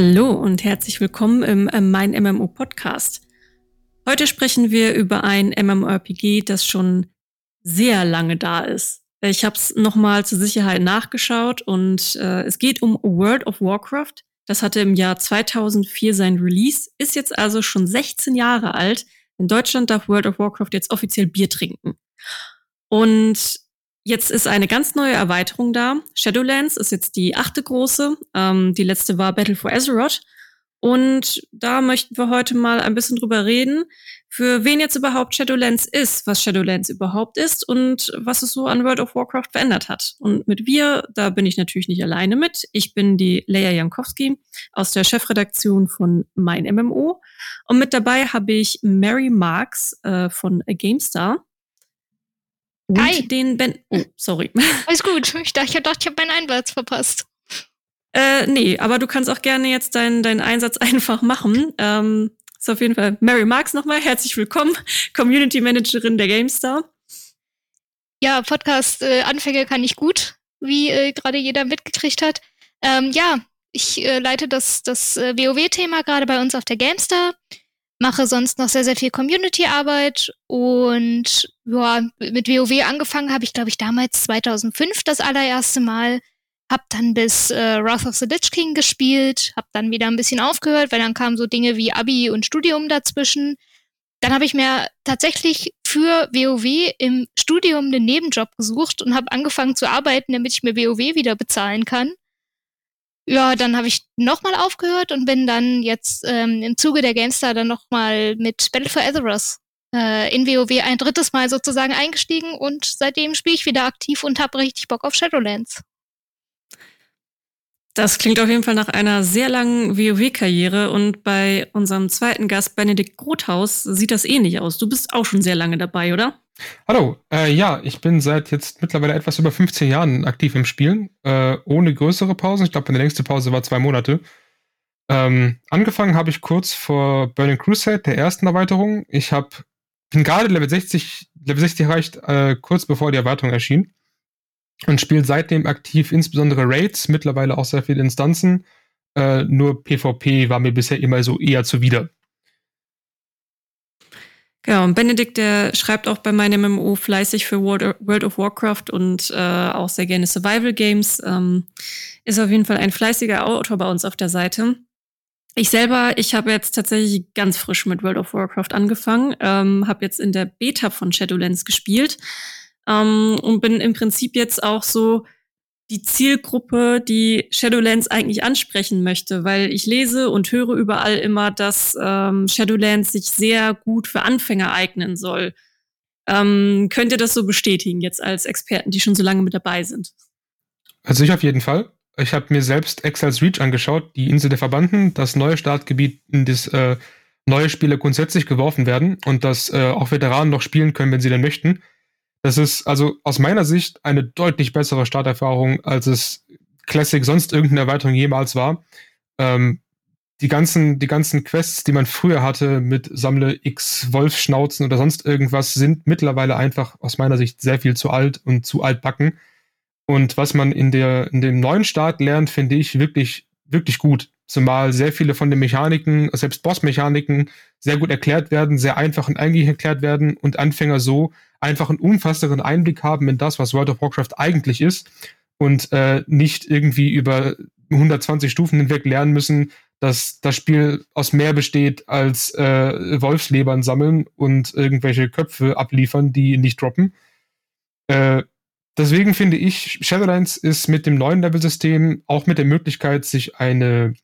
Hallo und herzlich willkommen im äh, Mein MMO Podcast. Heute sprechen wir über ein MMORPG, das schon sehr lange da ist. Ich habe es nochmal zur Sicherheit nachgeschaut und äh, es geht um World of Warcraft. Das hatte im Jahr 2004 sein Release, ist jetzt also schon 16 Jahre alt. In Deutschland darf World of Warcraft jetzt offiziell Bier trinken. Und Jetzt ist eine ganz neue Erweiterung da. Shadowlands ist jetzt die achte große. Ähm, die letzte war Battle for Azeroth. Und da möchten wir heute mal ein bisschen drüber reden, für wen jetzt überhaupt Shadowlands ist, was Shadowlands überhaupt ist und was es so an World of Warcraft verändert hat. Und mit wir, da bin ich natürlich nicht alleine mit. Ich bin die Leia Jankowski aus der Chefredaktion von Mein MMO. Und mit dabei habe ich Mary Marks äh, von GameStar. Und Hi. den Ben. Oh, sorry. Alles gut. Ich dachte, ich, dachte, ich habe meinen Einsatz verpasst. Äh, nee, aber du kannst auch gerne jetzt deinen deinen Einsatz einfach machen. Ähm, ist auf jeden Fall Mary Marks nochmal. Herzlich willkommen, Community Managerin der GameStar. Ja, Podcast-Anfänge äh, kann ich gut, wie äh, gerade jeder mitgekriegt hat. Ähm, ja, ich äh, leite das, das äh, WoW-Thema gerade bei uns auf der GameStar mache sonst noch sehr, sehr viel Community-Arbeit und ja, mit WoW angefangen habe ich, glaube ich, damals 2005 das allererste Mal. Hab dann bis äh, Wrath of the Lich King gespielt, hab dann wieder ein bisschen aufgehört, weil dann kamen so Dinge wie Abi und Studium dazwischen. Dann habe ich mir tatsächlich für WoW im Studium einen Nebenjob gesucht und habe angefangen zu arbeiten, damit ich mir WoW wieder bezahlen kann. Ja, dann habe ich nochmal aufgehört und bin dann jetzt ähm, im Zuge der GameStar dann nochmal mit Battle for Azeroth äh, in WoW ein drittes Mal sozusagen eingestiegen und seitdem spiele ich wieder aktiv und habe richtig Bock auf Shadowlands. Das klingt auf jeden Fall nach einer sehr langen WoW-Karriere und bei unserem zweiten Gast Benedikt Grothaus sieht das ähnlich aus. Du bist auch schon sehr lange dabei, oder? Hallo, äh, ja, ich bin seit jetzt mittlerweile etwas über 15 Jahren aktiv im Spielen, äh, ohne größere Pausen. Ich glaube, meine längste Pause war zwei Monate. Ähm, angefangen habe ich kurz vor Burning Crusade, der ersten Erweiterung. Ich habe bin gerade Level 60, Level 60 erreicht, äh, kurz bevor die Erweiterung erschien. Und spiele seitdem aktiv insbesondere Raids, mittlerweile auch sehr viele Instanzen. Äh, nur PvP war mir bisher immer so eher zuwider. Genau, und Benedikt, der schreibt auch bei meinem MMO fleißig für World of Warcraft und äh, auch sehr gerne Survival Games. Ähm, ist auf jeden Fall ein fleißiger Autor bei uns auf der Seite. Ich selber, ich habe jetzt tatsächlich ganz frisch mit World of Warcraft angefangen, ähm, habe jetzt in der Beta von Shadowlands gespielt ähm, und bin im Prinzip jetzt auch so die Zielgruppe, die Shadowlands eigentlich ansprechen möchte, weil ich lese und höre überall immer, dass ähm, Shadowlands sich sehr gut für Anfänger eignen soll. Ähm, könnt ihr das so bestätigen, jetzt als Experten, die schon so lange mit dabei sind? Also ich auf jeden Fall. Ich habe mir selbst Exiles Reach angeschaut, die Insel der Verbanden, das neue Startgebiet, in das äh, neue Spiele grundsätzlich geworfen werden und dass äh, auch Veteranen noch spielen können, wenn sie denn möchten. Das ist also aus meiner Sicht eine deutlich bessere Starterfahrung, als es Classic sonst irgendeine Erweiterung jemals war. Ähm, die ganzen, die ganzen Quests, die man früher hatte mit Sammle X Wolfschnauzen oder sonst irgendwas, sind mittlerweile einfach aus meiner Sicht sehr viel zu alt und zu altbacken. Und was man in der, in dem neuen Start lernt, finde ich wirklich, wirklich gut. Zumal sehr viele von den Mechaniken, selbst Boss-Mechaniken, sehr gut erklärt werden, sehr einfach und eingängig erklärt werden und Anfänger so einfach einen umfassenderen Einblick haben in das, was World of Warcraft eigentlich ist und äh, nicht irgendwie über 120 Stufen hinweg lernen müssen, dass das Spiel aus mehr besteht als äh, Wolfslebern sammeln und irgendwelche Köpfe abliefern, die nicht droppen. Äh, deswegen finde ich, Shadowlands ist mit dem neuen Level-System auch mit der Möglichkeit, sich eine,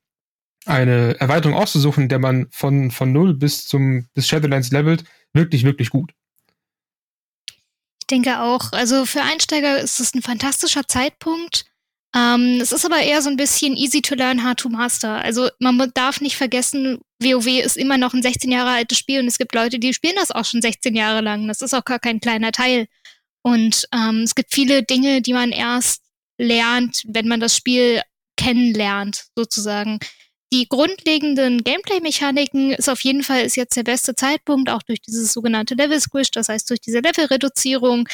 eine Erweiterung auszusuchen, der man von, von 0 bis zum bis Shadowlands levelt, wirklich, wirklich gut. Ich denke auch. Also für Einsteiger ist es ein fantastischer Zeitpunkt. Ähm, es ist aber eher so ein bisschen easy to learn, hard to master. Also man darf nicht vergessen, WoW ist immer noch ein 16 Jahre altes Spiel und es gibt Leute, die spielen das auch schon 16 Jahre lang. Das ist auch gar kein kleiner Teil. Und ähm, es gibt viele Dinge, die man erst lernt, wenn man das Spiel kennenlernt, sozusagen die grundlegenden Gameplay-Mechaniken ist auf jeden Fall ist jetzt der beste Zeitpunkt, auch durch dieses sogenannte Level Squish, das heißt durch diese Level-Reduzierung,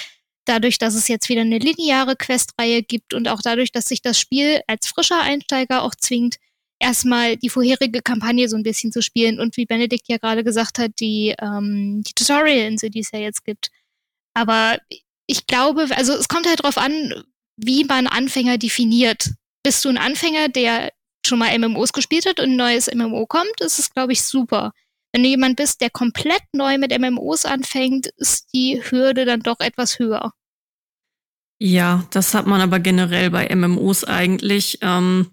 dadurch, dass es jetzt wieder eine lineare Questreihe gibt und auch dadurch, dass sich das Spiel als frischer Einsteiger auch zwingt, erstmal die vorherige Kampagne so ein bisschen zu spielen und wie Benedikt ja gerade gesagt hat, die, ähm, die Tutorial-Insel, die es ja jetzt gibt. Aber ich glaube, also es kommt halt drauf an, wie man Anfänger definiert. Bist du ein Anfänger, der schon mal MMOs gespielt hat und ein neues MMO kommt, ist es, glaube ich, super. Wenn du jemand bist, der komplett neu mit MMOs anfängt, ist die Hürde dann doch etwas höher. Ja, das hat man aber generell bei MMOs eigentlich. Ähm,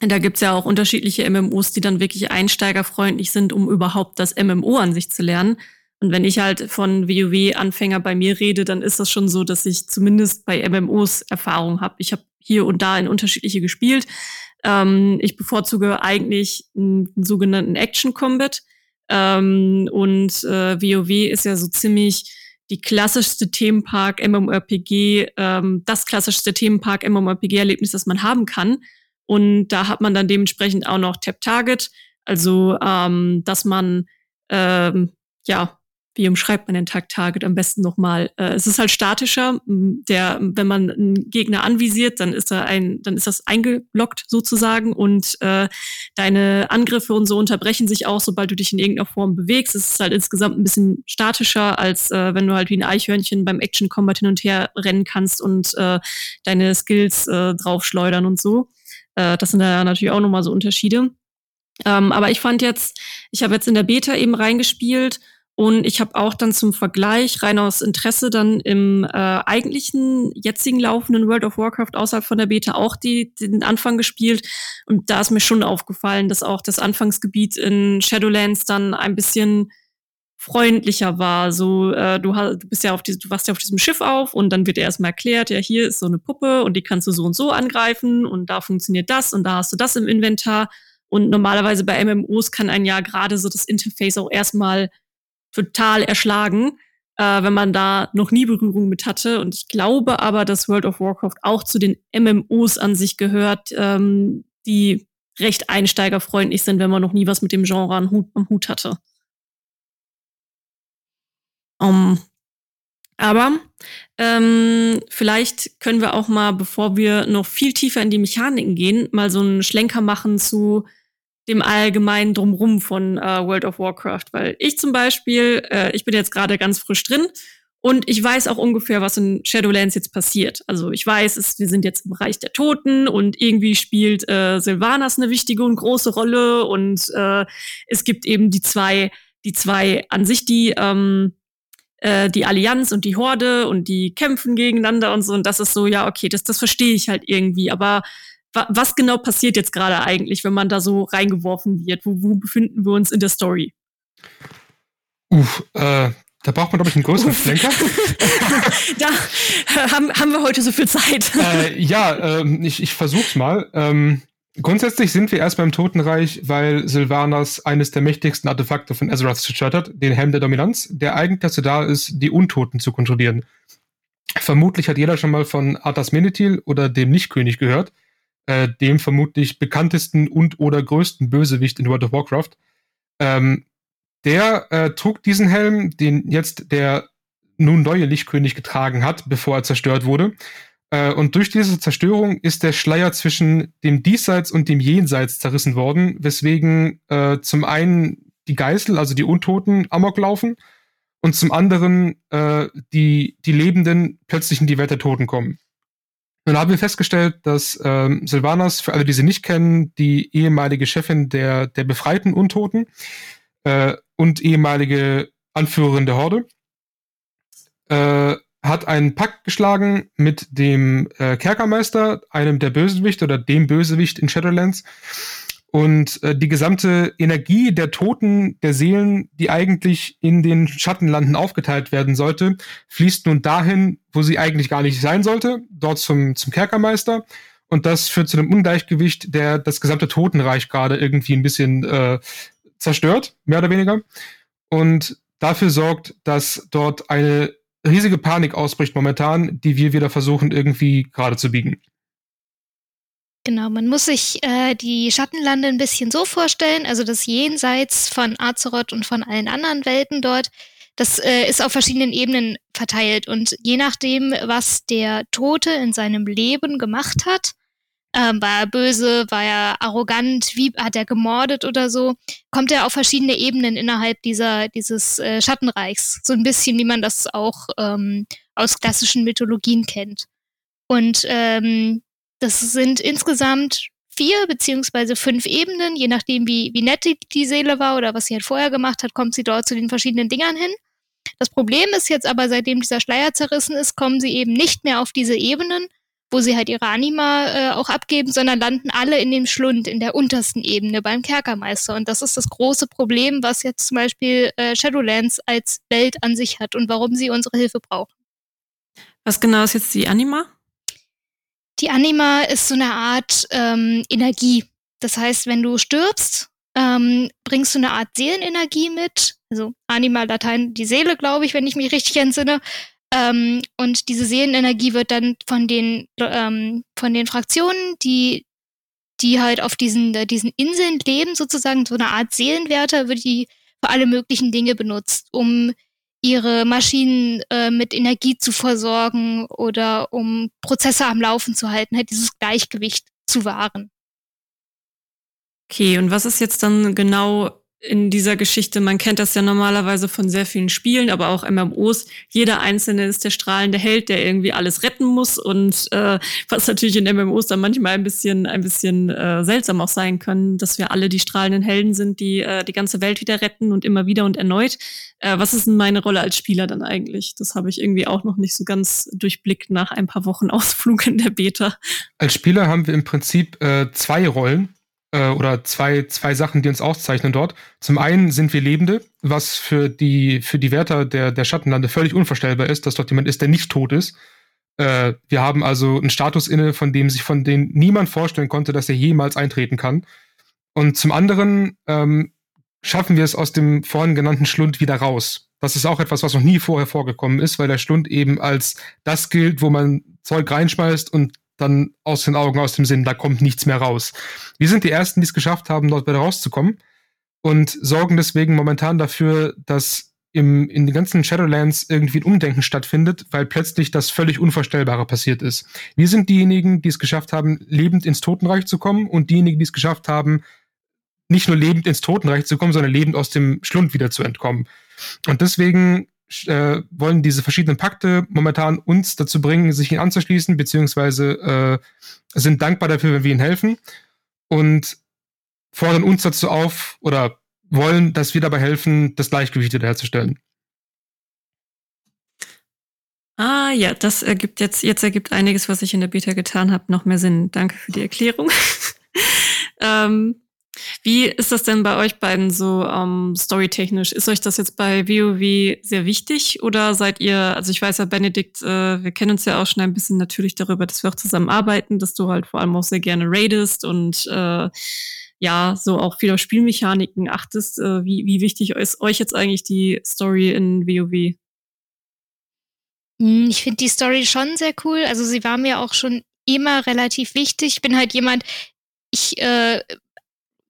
da gibt's ja auch unterschiedliche MMOs, die dann wirklich einsteigerfreundlich sind, um überhaupt das MMO an sich zu lernen. Und wenn ich halt von WoW-Anfänger bei mir rede, dann ist das schon so, dass ich zumindest bei MMOs Erfahrung habe. Ich habe hier und da in unterschiedliche gespielt. Ähm, ich bevorzuge eigentlich einen, sogenannten Action Combat. Ähm, und äh, WoW ist ja so ziemlich die klassischste Themenpark MMORPG, ähm, das klassischste Themenpark MMORPG-Erlebnis, das man haben kann. Und da hat man dann dementsprechend auch noch Tap Target, also ähm, dass man ähm, ja wie umschreibt man den Tag Target am besten nochmal? Äh, es ist halt statischer. Der, wenn man einen Gegner anvisiert, dann ist er ein, dann ist das eingeloggt sozusagen und äh, deine Angriffe und so unterbrechen sich auch, sobald du dich in irgendeiner Form bewegst. Es ist halt insgesamt ein bisschen statischer, als äh, wenn du halt wie ein Eichhörnchen beim Action Combat hin und her rennen kannst und äh, deine Skills äh, draufschleudern und so. Äh, das sind da natürlich auch nochmal so Unterschiede. Ähm, aber ich fand jetzt, ich habe jetzt in der Beta eben reingespielt und ich habe auch dann zum Vergleich, rein aus Interesse, dann im äh, eigentlichen jetzigen laufenden World of Warcraft außerhalb von der Beta auch die, den Anfang gespielt. Und da ist mir schon aufgefallen, dass auch das Anfangsgebiet in Shadowlands dann ein bisschen freundlicher war. So, äh, du, du bist ja auf die, du wachst ja auf diesem Schiff auf und dann wird dir erstmal erklärt, ja, hier ist so eine Puppe und die kannst du so und so angreifen und da funktioniert das und da hast du das im Inventar. Und normalerweise bei MMOs kann ein ja gerade so das Interface auch erstmal total erschlagen, äh, wenn man da noch nie Berührung mit hatte. Und ich glaube aber, dass World of Warcraft auch zu den MMOs an sich gehört, ähm, die recht einsteigerfreundlich sind, wenn man noch nie was mit dem Genre am Hut, am Hut hatte. Um, aber ähm, vielleicht können wir auch mal, bevor wir noch viel tiefer in die Mechaniken gehen, mal so einen Schlenker machen zu dem allgemeinen Drumrum von äh, World of Warcraft. Weil ich zum Beispiel, äh, ich bin jetzt gerade ganz frisch drin und ich weiß auch ungefähr, was in Shadowlands jetzt passiert. Also ich weiß, es, wir sind jetzt im Bereich der Toten und irgendwie spielt äh, Sylvanas eine wichtige und große Rolle und äh, es gibt eben die zwei, die zwei an sich die ähm, äh, die Allianz und die Horde und die kämpfen gegeneinander und so und das ist so ja okay, das das verstehe ich halt irgendwie, aber was genau passiert jetzt gerade eigentlich, wenn man da so reingeworfen wird? Wo, wo befinden wir uns in der Story? Uff, äh, da braucht man, glaube ich, einen größeren Schlenker. da haben, haben wir heute so viel Zeit. Äh, ja, ähm, ich, ich versuch's mal. Ähm, grundsätzlich sind wir erst beim Totenreich, weil Sylvanas eines der mächtigsten Artefakte von Azeroth zerstört hat, den Helm der Dominanz, der eigentlich dazu da ist, die Untoten zu kontrollieren. Vermutlich hat jeder schon mal von Arthas Menethil oder dem Nichtkönig gehört äh, dem vermutlich bekanntesten und oder größten Bösewicht in World of Warcraft. Ähm, der äh, trug diesen Helm, den jetzt der nun neue Lichtkönig getragen hat, bevor er zerstört wurde. Äh, und durch diese Zerstörung ist der Schleier zwischen dem Diesseits und dem Jenseits zerrissen worden, weswegen äh, zum einen die Geißel, also die Untoten, amok laufen und zum anderen äh, die, die Lebenden plötzlich in die Welt der Toten kommen. Nun haben wir festgestellt, dass ähm, Sylvanas, für alle, die sie nicht kennen, die ehemalige Chefin der, der befreiten Untoten äh, und ehemalige Anführerin der Horde, äh, hat einen Pakt geschlagen mit dem äh, Kerkermeister, einem der Bösewicht oder dem Bösewicht in Shadowlands, und äh, die gesamte Energie der Toten, der Seelen, die eigentlich in den Schattenlanden aufgeteilt werden sollte, fließt nun dahin, wo sie eigentlich gar nicht sein sollte, dort zum, zum Kerkermeister. Und das führt zu einem Ungleichgewicht, der das gesamte Totenreich gerade irgendwie ein bisschen äh, zerstört, mehr oder weniger. Und dafür sorgt, dass dort eine riesige Panik ausbricht momentan, die wir wieder versuchen irgendwie gerade zu biegen. Genau, man muss sich äh, die Schattenlande ein bisschen so vorstellen, also das Jenseits von Azeroth und von allen anderen Welten dort, das äh, ist auf verschiedenen Ebenen verteilt und je nachdem, was der Tote in seinem Leben gemacht hat, Ähm, war er böse? War er arrogant? Wie hat er gemordet oder so? Kommt er auf verschiedene Ebenen innerhalb dieser, dieses äh, Schattenreichs. So ein bisschen, wie man das auch ähm, aus klassischen Mythologien kennt. Und ähm, das sind insgesamt vier beziehungsweise fünf Ebenen, je nachdem, wie, wie nett die, die Seele war oder was sie halt vorher gemacht hat, kommt sie dort zu den verschiedenen Dingern hin. Das Problem ist jetzt aber, seitdem dieser Schleier zerrissen ist, kommen sie eben nicht mehr auf diese Ebenen, wo sie halt ihre Anima äh, auch abgeben, sondern landen alle in dem Schlund, in der untersten Ebene beim Kerkermeister. Und das ist das große Problem, was jetzt zum Beispiel äh, Shadowlands als Welt an sich hat und warum sie unsere Hilfe brauchen. Was genau ist jetzt die Anima? Die Anima ist so eine Art ähm, Energie. Das heißt, wenn du stirbst, ähm, bringst du eine Art Seelenenergie mit. Also Anima, Latein, die Seele, glaube ich, wenn ich mich richtig entsinne. Ähm, und diese Seelenenergie wird dann von den, ähm, von den Fraktionen, die, die halt auf diesen, äh, diesen Inseln leben, sozusagen, so eine Art Seelenwärter, wird die für alle möglichen Dinge benutzt, um ihre Maschinen äh, mit Energie zu versorgen oder um Prozesse am Laufen zu halten, halt dieses Gleichgewicht zu wahren. Okay, und was ist jetzt dann genau in dieser Geschichte, man kennt das ja normalerweise von sehr vielen Spielen, aber auch MMOs. Jeder Einzelne ist der strahlende Held, der irgendwie alles retten muss und äh, was natürlich in MMOs dann manchmal ein bisschen, ein bisschen äh, seltsam auch sein können, dass wir alle die strahlenden Helden sind, die äh, die ganze Welt wieder retten und immer wieder und erneut. Äh, was ist denn meine Rolle als Spieler dann eigentlich? Das habe ich irgendwie auch noch nicht so ganz durchblickt nach ein paar Wochen Ausflug in der Beta. Als Spieler haben wir im Prinzip äh, zwei Rollen äh, oder zwei, zwei Sachen, die uns auszeichnen dort. Zum einen sind wir Lebende, was für die, für die Wärter der, der Schattenlande völlig unvorstellbar ist, dass dort jemand ist, der nicht tot ist. Äh, wir haben also einen Status inne, von dem sich von dem niemand vorstellen konnte, dass er jemals eintreten kann. Und zum anderen ähm, schaffen wir es aus dem vorhin genannten Schlund wieder raus. Das ist auch etwas, was noch nie vorher vorgekommen ist, weil der Schlund eben als das gilt, wo man Zeug reinschmeißt und dann aus den Augen, aus dem Sinn, da kommt nichts mehr raus. Wir sind die Ersten, die es geschafft haben, dort wieder rauszukommen und sorgen deswegen momentan dafür, dass im, in den ganzen Shadowlands irgendwie ein Umdenken stattfindet, weil plötzlich das völlig Unvorstellbare passiert ist. Wir sind diejenigen, die es geschafft haben, lebend ins Totenreich zu kommen und diejenigen, die es geschafft haben, nicht nur lebend ins Totenreich zu kommen, sondern lebend aus dem Schlund wieder zu entkommen. Und deswegen äh, wollen diese verschiedenen Pakte momentan uns dazu bringen, sich ihnen anzuschließen, beziehungsweise äh, sind dankbar dafür, wenn wir ihnen helfen und fordern uns dazu auf oder wollen, dass wir dabei helfen, das Gleichgewicht wiederherzustellen. Ah ja, das ergibt jetzt, jetzt ergibt einiges, was ich in der Beta getan habe, noch mehr Sinn. Danke für die Erklärung. ähm, wie ist das denn bei euch beiden so ähm, storytechnisch? Ist euch das jetzt bei WoW sehr wichtig oder seid ihr, also ich weiß ja, Benedikt, äh, wir kennen uns ja auch schon ein bisschen natürlich darüber, dass wir auch zusammen arbeiten, dass du halt vor allem auch sehr gerne raidest und äh, ja, so auch viel auf Spielmechaniken achtest. Äh, wie, wie wichtig ist euch jetzt eigentlich die Story in WoW? Hm, ich finde die Story schon sehr cool. Also sie war mir auch schon immer relativ wichtig. Ich bin halt jemand, ich äh,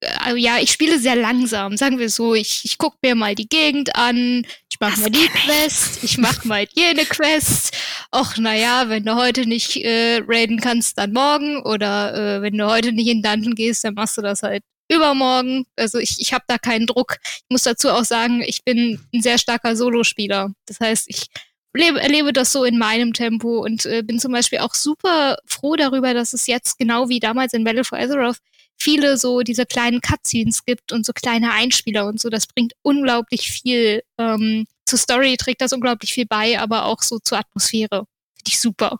äh, ja, ich spiele sehr langsam, sagen wir so. Ich, ich gucke mir mal die Gegend an, ich mache mal die Quest, ich mache mal jene Quest. Och, naja, wenn du heute nicht äh, raiden kannst, dann morgen. Oder äh, wenn du heute nicht in Dungeon gehst, dann machst du das halt übermorgen. Also ich, ich habe da keinen Druck. Ich muss dazu auch sagen, ich bin ein sehr starker Solospieler. Das heißt, ich lebe, erlebe das so in meinem Tempo und äh, bin zum Beispiel auch super froh darüber, dass es jetzt genau wie damals in Battle for Azeroth viele so diese kleinen Cutscenes gibt und so kleine Einspieler und so. Das bringt unglaublich viel. Ähm, zur Story trägt das unglaublich viel bei, aber auch so zur Atmosphäre. Finde ich super.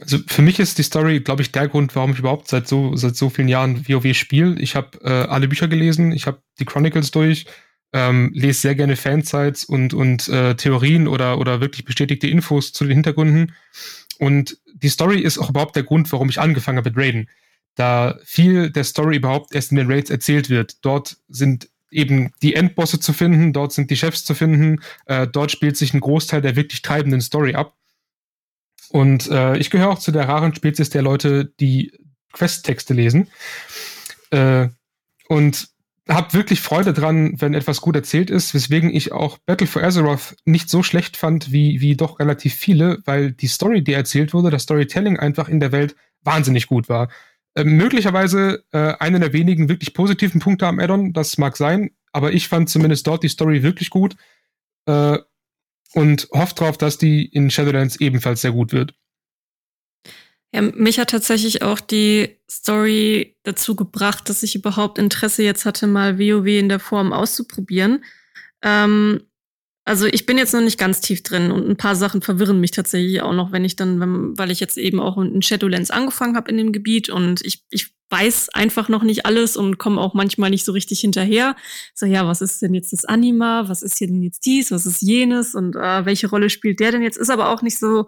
Also für mich ist die Story, glaube ich, der Grund, warum ich überhaupt seit so, seit so vielen Jahren WoW spiele. Ich habe äh, alle Bücher gelesen, ich habe die Chronicles durch, ähm, lese sehr gerne Fansites und, und äh, Theorien oder, oder wirklich bestätigte Infos zu den Hintergründen. Und die Story ist auch überhaupt der Grund, warum ich angefangen habe mit Raiden da viel der Story überhaupt erst in den Raids erzählt wird. Dort sind eben die Endbosse zu finden, dort sind die Chefs zu finden, äh, dort spielt sich ein Großteil der wirklich treibenden Story ab. Und äh, ich gehöre auch zu der raren Spezies der Leute, die Questtexte lesen. Äh, und habe wirklich Freude dran, wenn etwas gut erzählt ist, weswegen ich auch Battle for Azeroth nicht so schlecht fand wie, wie doch relativ viele, weil die Story, die erzählt wurde, das Storytelling einfach in der Welt wahnsinnig gut war. Äh, möglicherweise äh, einer der wenigen wirklich positiven Punkte am Addon, das mag sein, aber ich fand zumindest dort die Story wirklich gut äh, und hoffe darauf, dass die in Shadowlands ebenfalls sehr gut wird. Ja, mich hat tatsächlich auch die Story dazu gebracht, dass ich überhaupt Interesse jetzt hatte, mal WoW in der Form auszuprobieren. Ähm, also ich bin jetzt noch nicht ganz tief drin und ein paar Sachen verwirren mich tatsächlich auch noch, wenn ich dann, weil ich jetzt eben auch in Shadowlands angefangen habe in dem Gebiet und ich, ich weiß einfach noch nicht alles und komme auch manchmal nicht so richtig hinterher. So, ja, was ist denn jetzt das Anima? Was ist hier denn jetzt dies? Was ist jenes? Und äh, welche Rolle spielt der denn jetzt? Ist aber auch nicht so,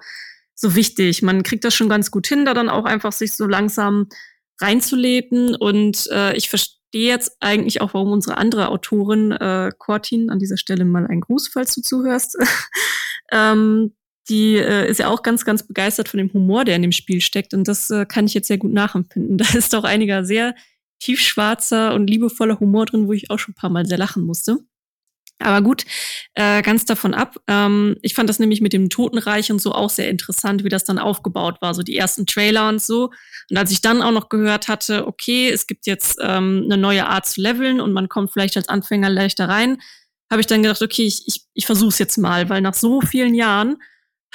so wichtig. Man kriegt das schon ganz gut hin, da dann auch einfach sich so langsam reinzuleben. Und äh, ich verstehe jetzt eigentlich auch, warum unsere andere Autorin, äh, Cortin, an dieser Stelle mal ein Gruß, falls du zuhörst, ähm, die äh, ist ja auch ganz, ganz begeistert von dem Humor, der in dem Spiel steckt. Und das äh, kann ich jetzt sehr gut nachempfinden. Da ist auch einiger sehr tiefschwarzer und liebevoller Humor drin, wo ich auch schon ein paar Mal sehr lachen musste. Aber gut, äh, ganz davon ab. Ähm, ich fand das nämlich mit dem Totenreich und so auch sehr interessant, wie das dann aufgebaut war, so die ersten Trailer und so. Und als ich dann auch noch gehört hatte, okay, es gibt jetzt ähm, eine neue Art zu leveln und man kommt vielleicht als Anfänger leichter rein, habe ich dann gedacht, okay, ich, ich, ich versuche es jetzt mal, weil nach so vielen Jahren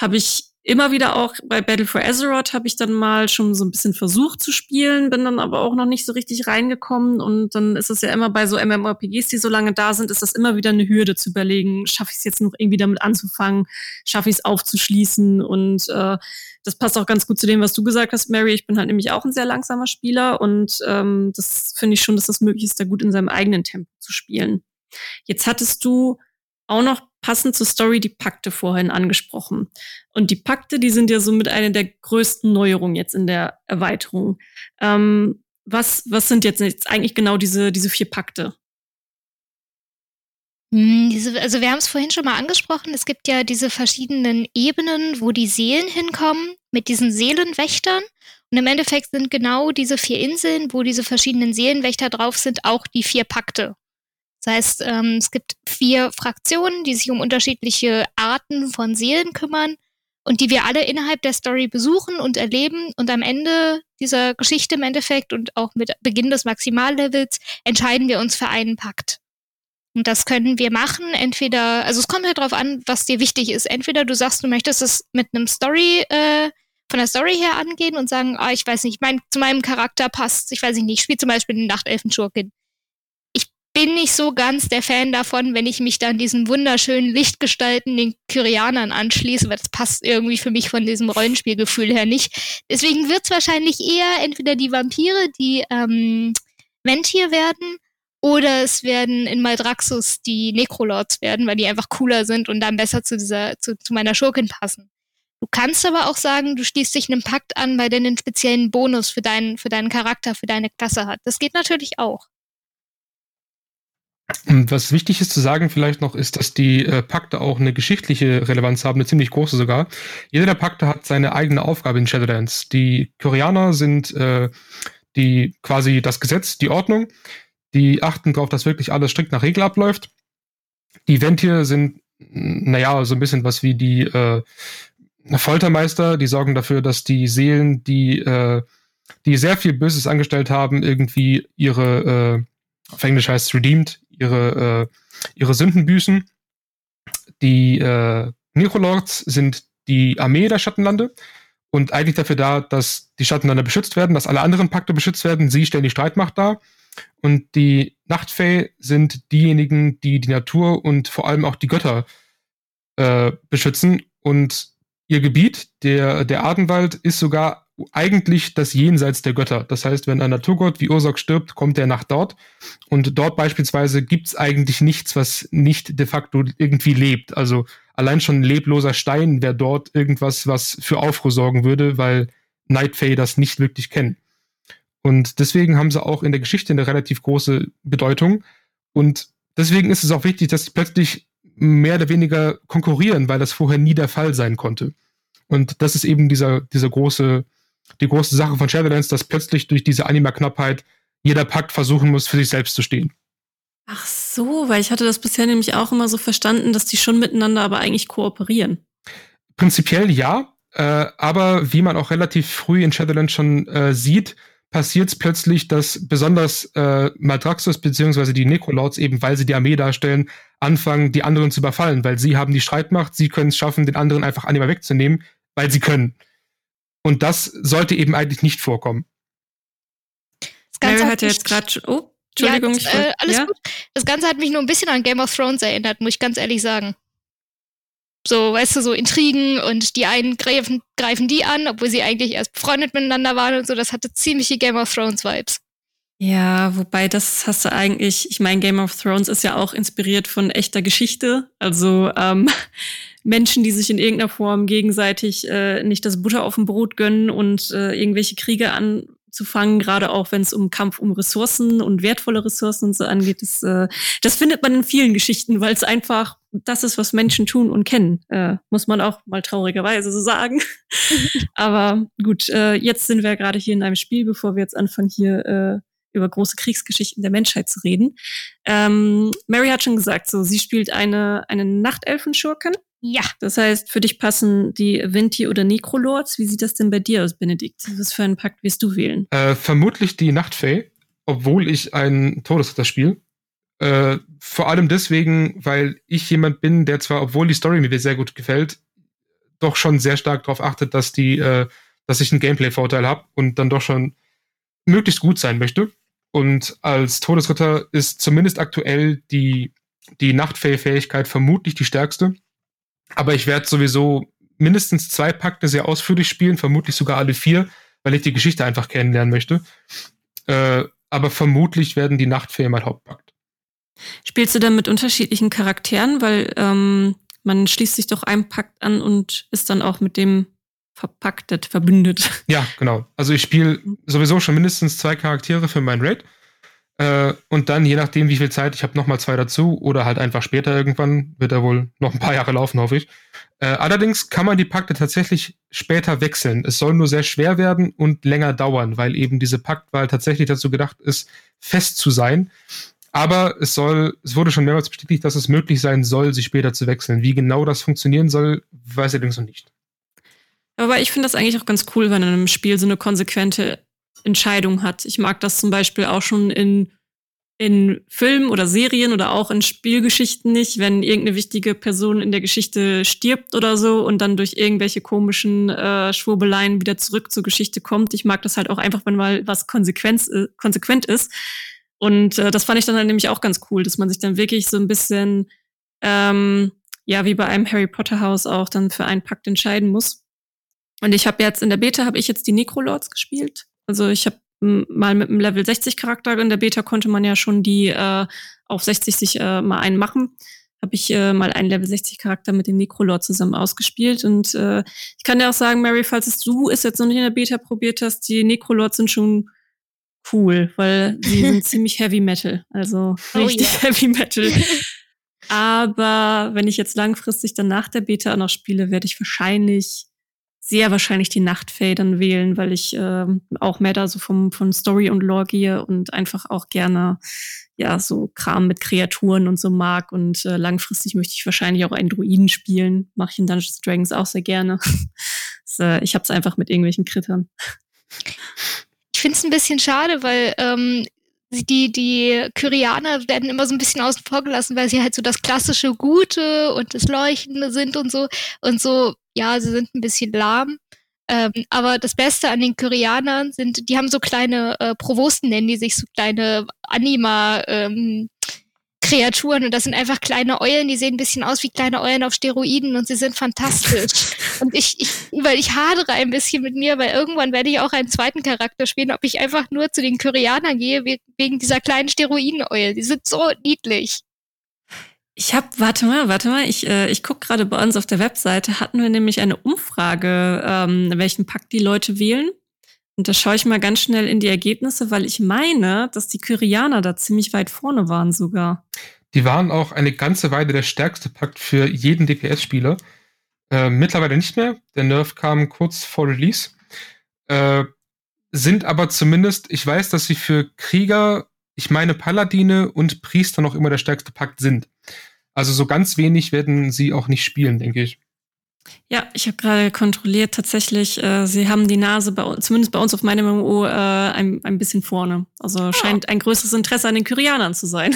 habe ich immer wieder auch bei Battle for Azeroth habe ich dann mal schon so ein bisschen versucht zu spielen, bin dann aber auch noch nicht so richtig reingekommen und dann ist es ja immer bei so MMORPGs, die so lange da sind, ist das immer wieder eine Hürde zu überlegen, schaffe ich es jetzt noch irgendwie damit anzufangen, schaffe ich es aufzuschließen und äh, das passt auch ganz gut zu dem, was du gesagt hast, Mary. Ich bin halt nämlich auch ein sehr langsamer Spieler und ähm, das finde ich schon, dass das möglich ist, da gut in seinem eigenen Tempo zu spielen. Jetzt hattest du auch noch passend zur Story die Pakte vorhin angesprochen. Und die Pakte, die sind ja so mit einer der größten Neuerungen jetzt in der Erweiterung. Ähm, was, was sind jetzt, jetzt eigentlich genau diese, diese vier Pakte? Hm, also wir haben es vorhin schon mal angesprochen, es gibt ja diese verschiedenen Ebenen, wo die Seelen hinkommen, mit diesen Seelenwächtern. Und im Endeffekt sind genau diese vier Inseln, wo diese verschiedenen Seelenwächter drauf sind, auch die vier Pakte. Das heißt, ähm, es gibt vier Fraktionen, die sich um unterschiedliche Arten von Seelen kümmern und die wir alle innerhalb der Story besuchen und erleben. Und am Ende dieser Geschichte im Endeffekt und auch mit Beginn des Maximallevels entscheiden wir uns für einen Pakt. Und das können wir machen, entweder, also es kommt halt darauf an, was dir wichtig ist. Entweder du sagst, du möchtest es mit einem Story, äh, von der Story her angehen und sagen, ah, ich weiß nicht, mein, zu meinem Charakter passt, ich weiß nicht, ich spiele zum Beispiel den Nachtelfen-Schurkin bin nicht so ganz der Fan davon, wenn ich mich dann diesen wunderschönen Lichtgestalten, den Kyrianern anschließe, weil das passt irgendwie für mich von diesem Rollenspielgefühl her nicht. Deswegen wird es wahrscheinlich eher entweder die Vampire, die ähm, Ventir werden, oder es werden in Maldraxus die Necrolords werden, weil die einfach cooler sind und dann besser zu dieser, zu, zu meiner Schurkin passen. Du kannst aber auch sagen, du schließt dich einem Pakt an, weil der einen speziellen Bonus für deinen, für deinen Charakter, für deine Klasse hat. Das geht natürlich auch. Und was wichtig ist zu sagen vielleicht noch, ist, dass die äh, Pakte auch eine geschichtliche Relevanz haben, eine ziemlich große sogar. Jeder der Pakte hat seine eigene Aufgabe in Shadowlands. Die Koreaner sind äh, die quasi das Gesetz, die Ordnung. Die achten darauf, dass wirklich alles strikt nach Regel abläuft. Die Ventir sind, naja, so ein bisschen was wie die äh, Foltermeister, die sorgen dafür, dass die Seelen, die, äh, die sehr viel Böses angestellt haben, irgendwie ihre, äh, auf Englisch heißt redeemed, ihre, äh, ihre Sünden büßen. Die äh, Necrolords sind die Armee der Schattenlande und eigentlich dafür da, dass die Schattenlande beschützt werden, dass alle anderen Pakte beschützt werden. Sie stellen die Streitmacht dar. Und die Nachtfee sind diejenigen, die die Natur und vor allem auch die Götter äh, beschützen. Und ihr Gebiet, der, der Ardenwald, ist sogar eigentlich das Jenseits der Götter. Das heißt, wenn ein Naturgott wie Ursok stirbt, kommt er nach dort. Und dort beispielsweise gibt's eigentlich nichts, was nicht de facto irgendwie lebt. Also allein schon ein lebloser Stein wäre dort irgendwas, was für Aufruhr sorgen würde, weil Nightfay das nicht wirklich kennen. Und deswegen haben sie auch in der Geschichte eine relativ große Bedeutung. Und deswegen ist es auch wichtig, dass sie plötzlich mehr oder weniger konkurrieren, weil das vorher nie der Fall sein konnte. Und das ist eben dieser, dieser große die große Sache von Shadowlands, dass plötzlich durch diese Anima-Knappheit jeder Pakt versuchen muss, für sich selbst zu stehen. Ach so, weil ich hatte das bisher nämlich auch immer so verstanden, dass die schon miteinander aber eigentlich kooperieren. Prinzipiell ja. Äh, aber wie man auch relativ früh in Shadowlands schon äh, sieht, passiert es plötzlich, dass besonders äh, Maldraxxus bzw. die Necrolords eben, weil sie die Armee darstellen, anfangen, die anderen zu überfallen, weil sie haben die Streitmacht, sie können es schaffen, den anderen einfach Anima wegzunehmen, weil sie können. Und das sollte eben eigentlich nicht vorkommen. Das Ganze Mary hat ja jetzt gerade. Oh, Entschuldigung. Ja, das, äh, alles ja? gut. Das Ganze hat mich nur ein bisschen an Game of Thrones erinnert, muss ich ganz ehrlich sagen. So, weißt du, so Intrigen und die einen greifen, greifen die an, obwohl sie eigentlich erst befreundet miteinander waren und so. Das hatte ziemliche Game of Thrones Vibes. Ja, wobei das hast du eigentlich, ich meine, Game of Thrones ist ja auch inspiriert von echter Geschichte. Also ähm, Menschen, die sich in irgendeiner Form gegenseitig äh, nicht das Butter auf dem Brot gönnen und äh, irgendwelche Kriege anzufangen, gerade auch wenn es um Kampf um Ressourcen und wertvolle Ressourcen und so angeht. Das, äh, das findet man in vielen Geschichten, weil es einfach das ist, was Menschen tun und kennen. Äh, muss man auch mal traurigerweise so sagen. Aber gut, äh, jetzt sind wir gerade hier in einem Spiel, bevor wir jetzt anfangen, hier äh, über große Kriegsgeschichten der Menschheit zu reden. Ähm, Mary hat schon gesagt, so sie spielt eine, eine Nachtelfenschurken. Ja. Das heißt, für dich passen die Vinti oder Necrolords. Wie sieht das denn bei dir aus, Benedikt? Was für einen Pakt wirst du wählen? Äh, vermutlich die Nachtfee, obwohl ich ein Todesritter spiele. Äh, vor allem deswegen, weil ich jemand bin, der zwar, obwohl die Story mir sehr gut gefällt, doch schon sehr stark darauf achtet, dass die, äh, dass ich einen Gameplay-Vorteil habe und dann doch schon möglichst gut sein möchte. Und als Todesritter ist zumindest aktuell die, die Nachtfähigkeit vermutlich die stärkste. Aber ich werde sowieso mindestens zwei Pakte sehr ausführlich spielen, vermutlich sogar alle vier, weil ich die Geschichte einfach kennenlernen möchte. Äh, aber vermutlich werden die Nachtfee mein Hauptpakt. Spielst du dann mit unterschiedlichen Charakteren? Weil ähm, man schließt sich doch einem Pakt an und ist dann auch mit dem verpacktet, verbündet. Ja, genau. Also ich spiele sowieso schon mindestens zwei Charaktere für mein Raid. Äh, und dann, je nachdem, wie viel Zeit, ich habe nochmal zwei dazu oder halt einfach später irgendwann, wird er wohl noch ein paar Jahre laufen, hoffe ich. Äh, allerdings kann man die Pakte tatsächlich später wechseln. Es soll nur sehr schwer werden und länger dauern, weil eben diese Paktwahl tatsächlich dazu gedacht ist, fest zu sein. Aber es soll, es wurde schon mehrmals bestätigt, dass es möglich sein soll, sie später zu wechseln. Wie genau das funktionieren soll, weiß ich allerdings noch nicht. Aber ich finde das eigentlich auch ganz cool, wenn in einem Spiel so eine konsequente Entscheidung hat. Ich mag das zum Beispiel auch schon in, in Filmen oder Serien oder auch in Spielgeschichten nicht, wenn irgendeine wichtige Person in der Geschichte stirbt oder so und dann durch irgendwelche komischen äh, Schwurbeleien wieder zurück zur Geschichte kommt. Ich mag das halt auch einfach, wenn mal was konsequent, äh, konsequent ist. Und äh, das fand ich dann halt nämlich auch ganz cool, dass man sich dann wirklich so ein bisschen, ähm, ja, wie bei einem Harry Potter Haus auch dann für einen Pakt entscheiden muss. Und ich habe jetzt in der Beta habe ich jetzt die Necrolords gespielt. Also ich habe mal mit einem Level 60 Charakter in der Beta konnte man ja schon die äh, auf 60 sich äh, mal einen machen. Habe ich äh, mal einen Level 60 Charakter mit dem Necrolord zusammen ausgespielt und äh, ich kann dir auch sagen, Mary, falls es du es jetzt noch nicht in der Beta probiert hast, die Necrolords sind schon cool, weil sie sind ziemlich Heavy Metal, also oh richtig yeah. Heavy Metal. Aber wenn ich jetzt langfristig dann nach der Beta noch spiele, werde ich wahrscheinlich sehr wahrscheinlich die Nachtfee dann wählen, weil ich äh, auch mehr da so vom, von Story und Lore gehe und einfach auch gerne ja so Kram mit Kreaturen und so mag. Und äh, langfristig möchte ich wahrscheinlich auch einen Druiden spielen. Mache ich in Dungeons Dragons auch sehr gerne. äh, ich habe es einfach mit irgendwelchen Krittern. Ich finde es ein bisschen schade, weil ähm, die, die Kyrianer werden immer so ein bisschen außen vor gelassen, weil sie halt so das klassische Gute und das Leuchtende sind und so. Und so ja, sie sind ein bisschen lahm. Ähm, aber das Beste an den Koreanern sind, die haben so kleine äh, Provosten, nennen die sich so kleine Anima. Ähm, Kreaturen und das sind einfach kleine Eulen, die sehen ein bisschen aus wie kleine Eulen auf Steroiden und sie sind fantastisch. und ich, ich, weil ich hadere ein bisschen mit mir, weil irgendwann werde ich auch einen zweiten Charakter spielen, ob ich einfach nur zu den Koreanern gehe, wegen dieser kleinen Steroiden-Eule. Die sind so niedlich. Ich habe, warte mal, warte mal, ich, äh, ich gucke gerade bei uns auf der Webseite, hatten wir nämlich eine Umfrage, ähm, welchen Pakt die Leute wählen. Und da schaue ich mal ganz schnell in die Ergebnisse, weil ich meine, dass die Kyrianer da ziemlich weit vorne waren sogar. Die waren auch eine ganze Weile der stärkste Pakt für jeden DPS-Spieler. Äh, mittlerweile nicht mehr. Der Nerf kam kurz vor Release. Äh, sind aber zumindest, ich weiß, dass sie für Krieger ich meine, Paladine und Priester noch immer der stärkste Pakt sind. Also so ganz wenig werden sie auch nicht spielen, denke ich. Ja, ich habe gerade kontrolliert, tatsächlich, äh, sie haben die Nase, bei, zumindest bei uns auf meinem MMO, äh, ein, ein bisschen vorne. Also oh. scheint ein größeres Interesse an den Kyrianern zu sein.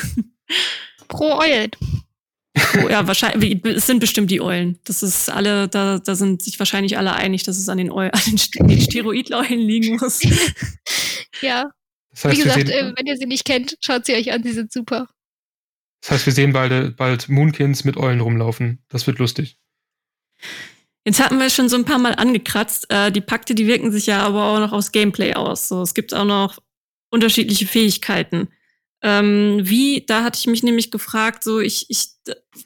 Pro Eulen. Oh, ja, wahrscheinlich, es sind bestimmt die Eulen. Das ist alle, da, da sind sich wahrscheinlich alle einig, dass es an den, Eulen, an den Steroidleulen liegen muss. ja. Das heißt, Wie gesagt, äh, wenn ihr sie nicht kennt, schaut sie euch an, sie sind super. Das heißt, wir sehen bald, bald Moonkins mit Eulen rumlaufen. Das wird lustig. Jetzt hatten wir schon so ein paar Mal angekratzt. Äh, die Pakte, die wirken sich ja aber auch noch aufs Gameplay aus. So, es gibt auch noch unterschiedliche Fähigkeiten. Ähm, wie, da hatte ich mich nämlich gefragt, so ich, ich,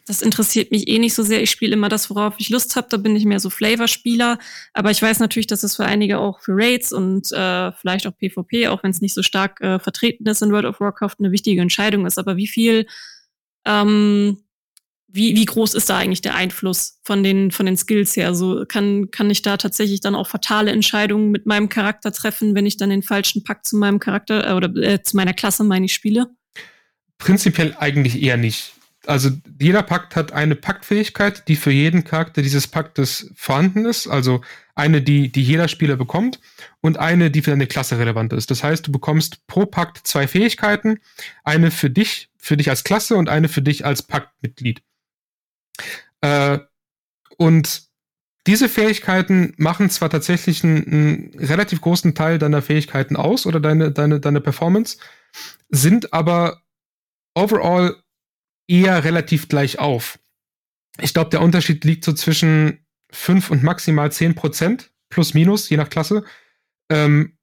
das interessiert mich eh nicht so sehr. Ich spiele immer das, worauf ich Lust habe. Da bin ich mehr so Flavor-Spieler. Aber ich weiß natürlich, dass es für einige auch für Raids und äh, vielleicht auch PvP, auch wenn es nicht so stark äh, vertreten ist in World of Warcraft, eine wichtige Entscheidung ist. Aber wie viel ähm, wie, wie groß ist da eigentlich der Einfluss von den, von den Skills her? Also kann, kann ich da tatsächlich dann auch fatale Entscheidungen mit meinem Charakter treffen, wenn ich dann den falschen Pakt zu meinem Charakter äh, oder äh, zu meiner Klasse, meine ich, spiele? Prinzipiell eigentlich eher nicht. Also jeder Pakt hat eine Paktfähigkeit, die für jeden Charakter dieses Paktes vorhanden ist. Also eine, die, die jeder Spieler bekommt und eine, die für deine Klasse relevant ist. Das heißt, du bekommst pro Pakt zwei Fähigkeiten. Eine für dich, für dich als Klasse und eine für dich als Paktmitglied. Äh, und diese Fähigkeiten machen zwar tatsächlich einen, einen, relativ großen Teil deiner Fähigkeiten aus oder deine, deine, deine Performance, sind aber overall eher relativ gleich auf. Ich glaube, der Unterschied liegt so zwischen 5 und maximal 10 Prozent, plus minus, je nach Klasse. Ähm,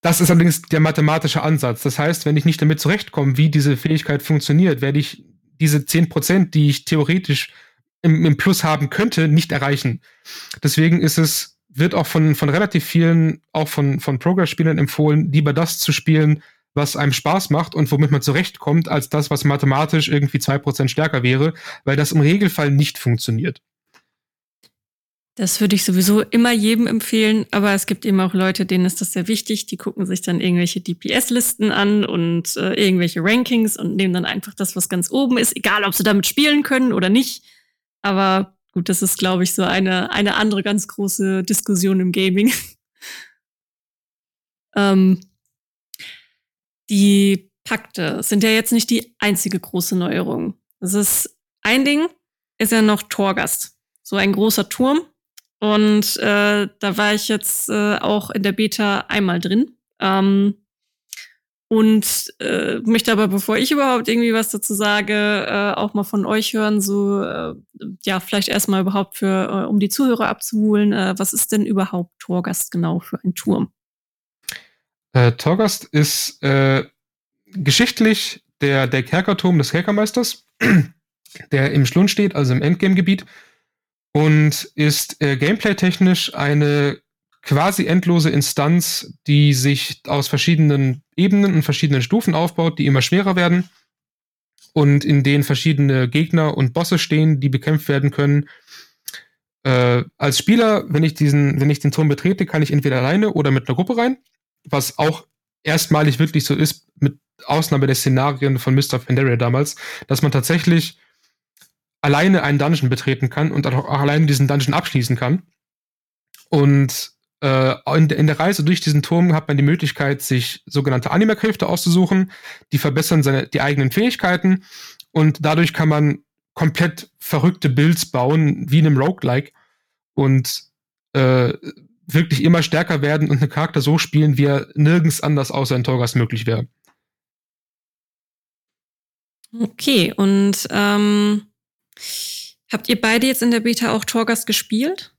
das ist allerdings der mathematische Ansatz. Das heißt, wenn ich nicht damit zurechtkomme, wie diese Fähigkeit funktioniert, werde ich diese 10%, die ich theoretisch im, im Plus haben könnte, nicht erreichen. Deswegen ist es, wird auch von, von relativ vielen, auch von, von Progress-Spielern empfohlen, lieber das zu spielen, was einem Spaß macht und womit man zurechtkommt, als das, was mathematisch irgendwie 2% stärker wäre, weil das im Regelfall nicht funktioniert. Das würde ich sowieso immer jedem empfehlen, aber es gibt eben auch Leute, denen ist das sehr wichtig. Die gucken sich dann irgendwelche DPS-Listen an und äh, irgendwelche Rankings und nehmen dann einfach das, was ganz oben ist, egal ob sie damit spielen können oder nicht. Aber gut, das ist, glaube ich, so eine, eine andere ganz große Diskussion im Gaming. ähm, die Pakte sind ja jetzt nicht die einzige große Neuerung. Das ist ein Ding, ist ja noch Torgast. So ein großer Turm, und äh, da war ich jetzt äh, auch in der Beta einmal drin. Ähm, und äh, möchte aber, bevor ich überhaupt irgendwie was dazu sage, äh, auch mal von euch hören, so äh, ja, vielleicht erstmal überhaupt für, äh, um die Zuhörer abzuholen, äh, was ist denn überhaupt Torgast genau für ein Turm? Äh, Torgast ist äh, geschichtlich der, der Kerkerturm des Kerkermeisters, der im Schlund steht, also im Endgame-Gebiet und ist äh, gameplay-technisch eine quasi endlose Instanz, die sich aus verschiedenen Ebenen und verschiedenen Stufen aufbaut, die immer schwerer werden und in denen verschiedene Gegner und Bosse stehen, die bekämpft werden können. Äh, als Spieler, wenn ich diesen, wenn ich den Turm betrete, kann ich entweder alleine oder mit einer Gruppe rein, was auch erstmalig wirklich so ist, mit Ausnahme der Szenarien von Mr. Pandaria damals, dass man tatsächlich alleine einen Dungeon betreten kann und auch alleine diesen Dungeon abschließen kann. Und äh, in, in, der Reise durch diesen Turm hat man die Möglichkeit, sich sogenannte Anima-Kräfte auszusuchen, die verbessern seine, die eigenen Fähigkeiten und dadurch kann man komplett verrückte Builds bauen, wie in einem Roguelike und äh, wirklich immer stärker werden und einen Charakter so spielen, wie er nirgends anders außer in Torgas möglich wäre. Okay, und ähm, Habt ihr beide jetzt in der Beta auch Torgast gespielt?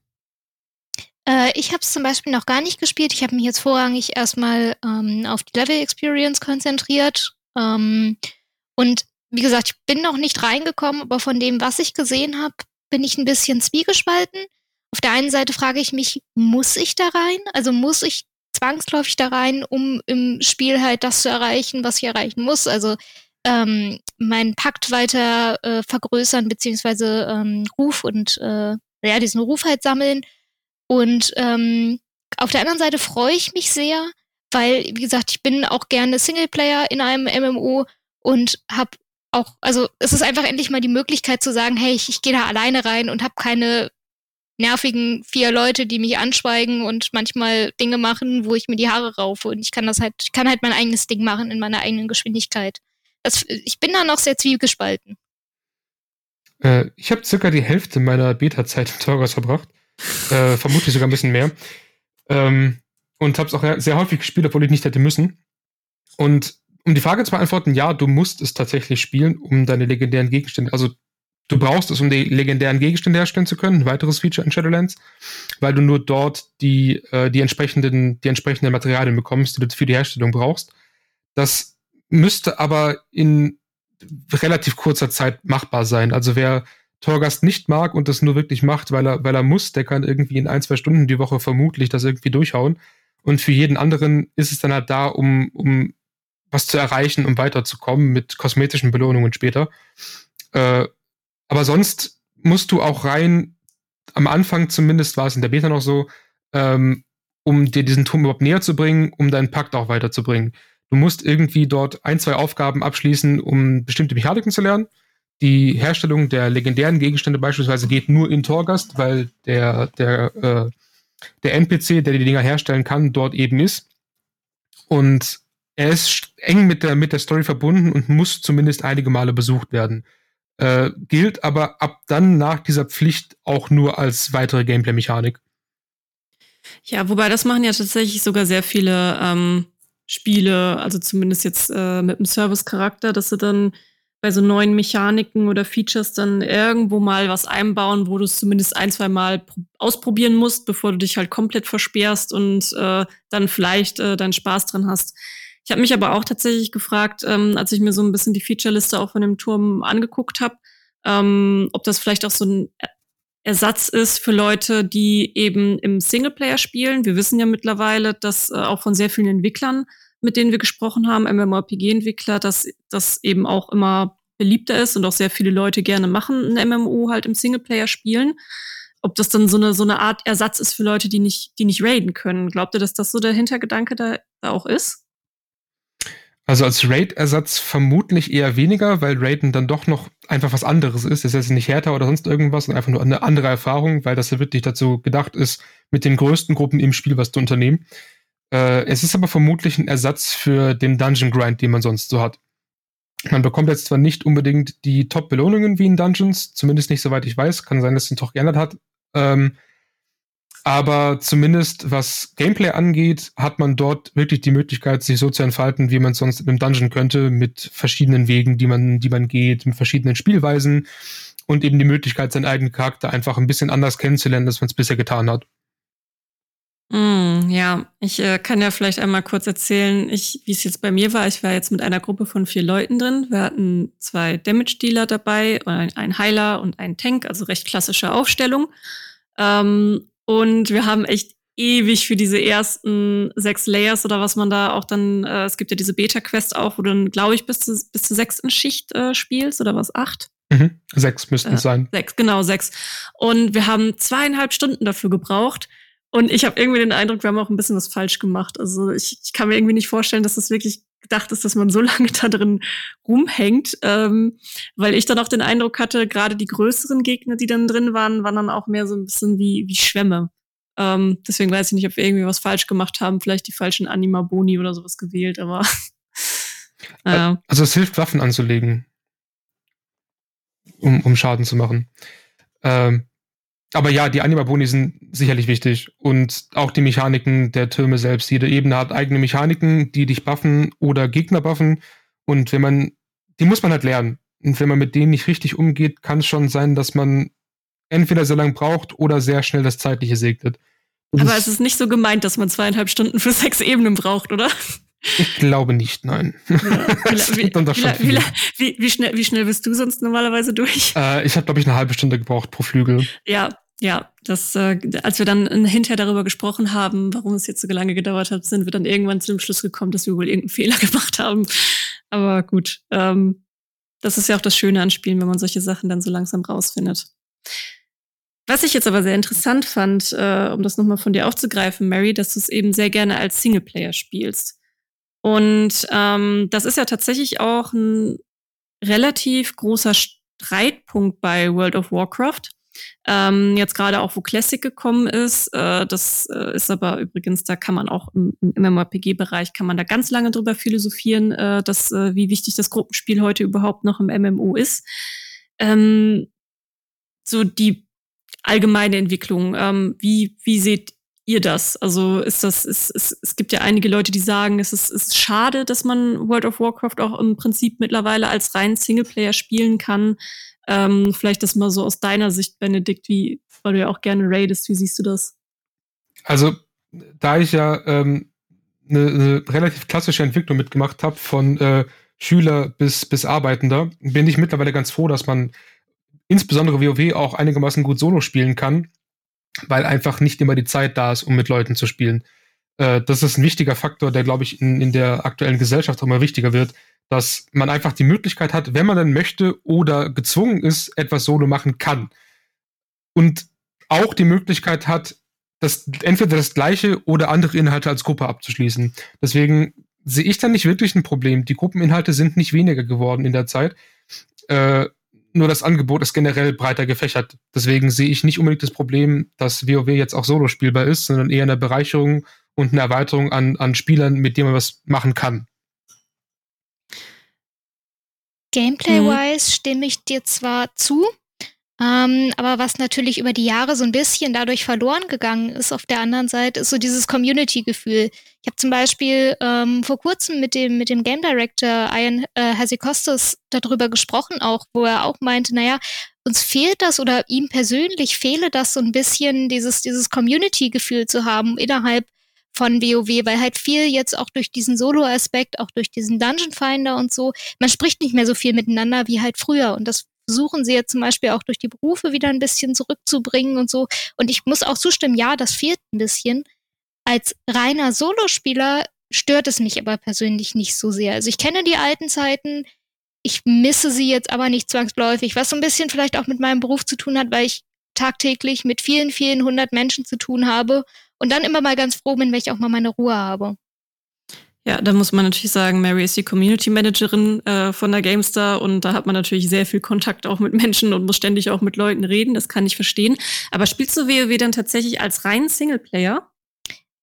Äh, ich habe es zum Beispiel noch gar nicht gespielt. Ich habe mich jetzt vorrangig erstmal ähm, auf die Level Experience konzentriert. Ähm, und wie gesagt, ich bin noch nicht reingekommen, aber von dem, was ich gesehen habe, bin ich ein bisschen zwiegespalten. Auf der einen Seite frage ich mich, muss ich da rein? Also muss ich zwangsläufig da rein, um im Spiel halt das zu erreichen, was ich erreichen muss? Also ähm, meinen Pakt weiter äh, vergrößern, beziehungsweise ähm, Ruf und äh, ja, diesen Ruf halt sammeln. Und ähm, auf der anderen Seite freue ich mich sehr, weil, wie gesagt, ich bin auch gerne Singleplayer in einem MMO und habe auch, also es ist einfach endlich mal die Möglichkeit zu sagen, hey, ich, ich gehe da alleine rein und habe keine nervigen vier Leute, die mich anschweigen und manchmal Dinge machen, wo ich mir die Haare raufe und ich kann das halt, ich kann halt mein eigenes Ding machen in meiner eigenen Geschwindigkeit. Das, ich bin da noch sehr zwiegespalten. Äh, ich habe circa die Hälfte meiner Beta-Zeit im Torgas verbracht. Äh, vermutlich sogar ein bisschen mehr. Ähm, und habe es auch sehr häufig gespielt, obwohl ich nicht hätte müssen. Und um die Frage zu beantworten, ja, du musst es tatsächlich spielen, um deine legendären Gegenstände, also du brauchst es, um die legendären Gegenstände herstellen zu können, ein weiteres Feature in Shadowlands, weil du nur dort die, äh, die, entsprechenden, die entsprechenden Materialien bekommst, die du für die Herstellung brauchst. Das müsste aber in relativ kurzer Zeit machbar sein. Also wer Torgast nicht mag und das nur wirklich macht, weil er, weil er muss, der kann irgendwie in ein, zwei Stunden die Woche vermutlich das irgendwie durchhauen. Und für jeden anderen ist es dann halt da, um, um was zu erreichen, um weiterzukommen mit kosmetischen Belohnungen später. Äh, aber sonst musst du auch rein, am Anfang zumindest war es in der Beta noch so, ähm, um dir diesen Turm überhaupt näher zu bringen, um deinen Pakt auch weiterzubringen. Du musst irgendwie dort ein, zwei Aufgaben abschließen, um bestimmte Mechaniken zu lernen. Die Herstellung der legendären Gegenstände beispielsweise geht nur in Torgast, weil der, der, äh, der NPC, der die Dinger herstellen kann, dort eben ist. Und er ist eng mit der, mit der Story verbunden und muss zumindest einige Male besucht werden. Äh, gilt aber ab dann nach dieser Pflicht auch nur als weitere Gameplay-Mechanik. Ja, wobei das machen ja tatsächlich sogar sehr viele ähm, Spiele, also zumindest jetzt äh, mit dem Service-Charakter, dass sie dann bei so neuen Mechaniken oder Features dann irgendwo mal was einbauen, wo du es zumindest ein, zwei Mal ausprobieren musst, bevor du dich halt komplett versperrst und äh, dann vielleicht äh, deinen Spaß dran hast. Ich habe mich aber auch tatsächlich gefragt, ähm, als ich mir so ein bisschen die Featureliste auch von dem Turm angeguckt habe, ähm, ob das vielleicht auch so ein Ersatz ist für Leute, die eben im Singleplayer spielen. Wir wissen ja mittlerweile, dass äh, auch von sehr vielen Entwicklern, mit denen wir gesprochen haben, MMORPG-Entwickler, dass das eben auch immer beliebter ist und auch sehr viele Leute gerne machen, ein MMO halt im Singleplayer spielen. Ob das dann so eine, so eine Art Ersatz ist für Leute, die nicht, die nicht raiden können. Glaubt ihr, dass das so der Hintergedanke da, da auch ist? Also als Raid-Ersatz vermutlich eher weniger, weil Raiden dann doch noch einfach was anderes ist. Es ist jetzt nicht härter oder sonst irgendwas, sondern einfach nur eine andere Erfahrung, weil das ja wirklich dazu gedacht ist, mit den größten Gruppen im Spiel was zu unternehmen. Äh, es ist aber vermutlich ein Ersatz für den Dungeon Grind, den man sonst so hat. Man bekommt jetzt zwar nicht unbedingt die Top-Belohnungen wie in Dungeons, zumindest nicht soweit ich weiß, kann sein, dass es sich doch geändert hat. Ähm, aber zumindest was Gameplay angeht, hat man dort wirklich die Möglichkeit, sich so zu entfalten, wie man es sonst im Dungeon könnte, mit verschiedenen Wegen, die man, die man geht, mit verschiedenen Spielweisen und eben die Möglichkeit, seinen eigenen Charakter einfach ein bisschen anders kennenzulernen, als man es bisher getan hat. Mm, ja, ich äh, kann ja vielleicht einmal kurz erzählen, wie es jetzt bei mir war. Ich war jetzt mit einer Gruppe von vier Leuten drin. Wir hatten zwei Damage-Dealer dabei, ein Heiler und einen Tank, also recht klassische Aufstellung. Ähm, und wir haben echt ewig für diese ersten sechs Layers oder was man da auch dann, äh, es gibt ja diese Beta-Quest auch, wo du dann, glaube ich, bis, zu, bis zur sechsten Schicht äh, spielst oder was, acht? Mhm. Sechs müssten es äh, sein. Sechs, genau, sechs. Und wir haben zweieinhalb Stunden dafür gebraucht. Und ich habe irgendwie den Eindruck, wir haben auch ein bisschen was falsch gemacht. Also ich, ich kann mir irgendwie nicht vorstellen, dass das wirklich gedacht ist, dass man so lange da drin rumhängt, ähm, weil ich dann auch den Eindruck hatte, gerade die größeren Gegner, die dann drin waren, waren dann auch mehr so ein bisschen wie, wie Schwämme. Ähm, deswegen weiß ich nicht, ob wir irgendwie was falsch gemacht haben, vielleicht die falschen Anima-Boni oder sowas gewählt, aber. äh. Also es hilft, Waffen anzulegen, um, um Schaden zu machen. Ähm, aber ja, die Anima-Boni sind sicherlich wichtig. Und auch die Mechaniken der Türme selbst. Jede Ebene hat eigene Mechaniken, die dich buffen oder Gegner buffen. Und wenn man, die muss man halt lernen. Und wenn man mit denen nicht richtig umgeht, kann es schon sein, dass man entweder sehr lang braucht oder sehr schnell das Zeitliche segnet. Aber es ist nicht so gemeint, dass man zweieinhalb Stunden für sechs Ebenen braucht, oder? Ich glaube nicht, nein. Ja, wie, wie, wie, wie, schnell, wie schnell bist du sonst normalerweise durch? Äh, ich habe, glaube ich, eine halbe Stunde gebraucht pro Flügel. Ja, ja. Das, äh, als wir dann hinterher darüber gesprochen haben, warum es jetzt so lange gedauert hat, sind wir dann irgendwann zu dem Schluss gekommen, dass wir wohl irgendeinen Fehler gemacht haben. Aber gut, ähm, das ist ja auch das Schöne an Spielen, wenn man solche Sachen dann so langsam rausfindet. Was ich jetzt aber sehr interessant fand, äh, um das nochmal von dir aufzugreifen, Mary, dass du es eben sehr gerne als Singleplayer spielst. Und ähm, das ist ja tatsächlich auch ein relativ großer Streitpunkt bei World of Warcraft. Ähm, jetzt gerade auch, wo Classic gekommen ist, äh, das äh, ist aber übrigens, da kann man auch im, im MMORPG-Bereich, kann man da ganz lange drüber philosophieren, äh, dass, äh, wie wichtig das Gruppenspiel heute überhaupt noch im MMO ist. Ähm, so die allgemeine Entwicklung, ähm, wie, wie seht ihr das? Also ist das, ist, ist, es gibt ja einige Leute, die sagen, es ist, ist schade, dass man World of Warcraft auch im Prinzip mittlerweile als rein Singleplayer spielen kann. Ähm, vielleicht das mal so aus deiner Sicht, Benedikt, wie, weil du ja auch gerne raidest, wie siehst du das? Also, da ich ja ähm, eine, eine relativ klassische Entwicklung mitgemacht habe, von äh, Schüler bis, bis Arbeitender, bin ich mittlerweile ganz froh, dass man insbesondere WoW auch einigermaßen gut Solo spielen kann, weil einfach nicht immer die Zeit da ist, um mit Leuten zu spielen. Äh, das ist ein wichtiger Faktor, der, glaube ich, in, in der aktuellen Gesellschaft auch immer wichtiger wird, dass man einfach die Möglichkeit hat, wenn man dann möchte oder gezwungen ist, etwas Solo machen kann. Und auch die Möglichkeit hat, das, entweder das gleiche oder andere Inhalte als Gruppe abzuschließen. Deswegen sehe ich da nicht wirklich ein Problem. Die Gruppeninhalte sind nicht weniger geworden in der Zeit. Äh, nur das Angebot ist generell breiter gefächert. Deswegen sehe ich nicht unbedingt das Problem, dass WoW jetzt auch solo spielbar ist, sondern eher eine Bereicherung und eine Erweiterung an, an Spielern, mit denen man was machen kann. Gameplay-wise mhm. stimme ich dir zwar zu, ähm, aber was natürlich über die Jahre so ein bisschen dadurch verloren gegangen ist auf der anderen Seite, ist so dieses Community-Gefühl. Ich habe zum Beispiel ähm, vor kurzem mit dem, mit dem Game Director Ian äh, Hasikostas darüber gesprochen, auch, wo er auch meinte, naja, uns fehlt das oder ihm persönlich fehle das so ein bisschen, dieses, dieses Community-Gefühl zu haben innerhalb von WoW, weil halt viel jetzt auch durch diesen Solo-Aspekt, auch durch diesen Dungeon Finder und so, man spricht nicht mehr so viel miteinander wie halt früher und das versuchen sie jetzt zum Beispiel auch durch die Berufe wieder ein bisschen zurückzubringen und so. Und ich muss auch zustimmen, ja, das fehlt ein bisschen. Als reiner Solospieler stört es mich aber persönlich nicht so sehr. Also ich kenne die alten Zeiten, ich misse sie jetzt aber nicht zwangsläufig, was so ein bisschen vielleicht auch mit meinem Beruf zu tun hat, weil ich tagtäglich mit vielen, vielen hundert Menschen zu tun habe und dann immer mal ganz froh bin, wenn ich auch mal meine Ruhe habe. Ja, da muss man natürlich sagen, Mary ist die Community Managerin äh, von der GameStar und da hat man natürlich sehr viel Kontakt auch mit Menschen und muss ständig auch mit Leuten reden. Das kann ich verstehen. Aber spielst du WoW dann tatsächlich als rein Singleplayer?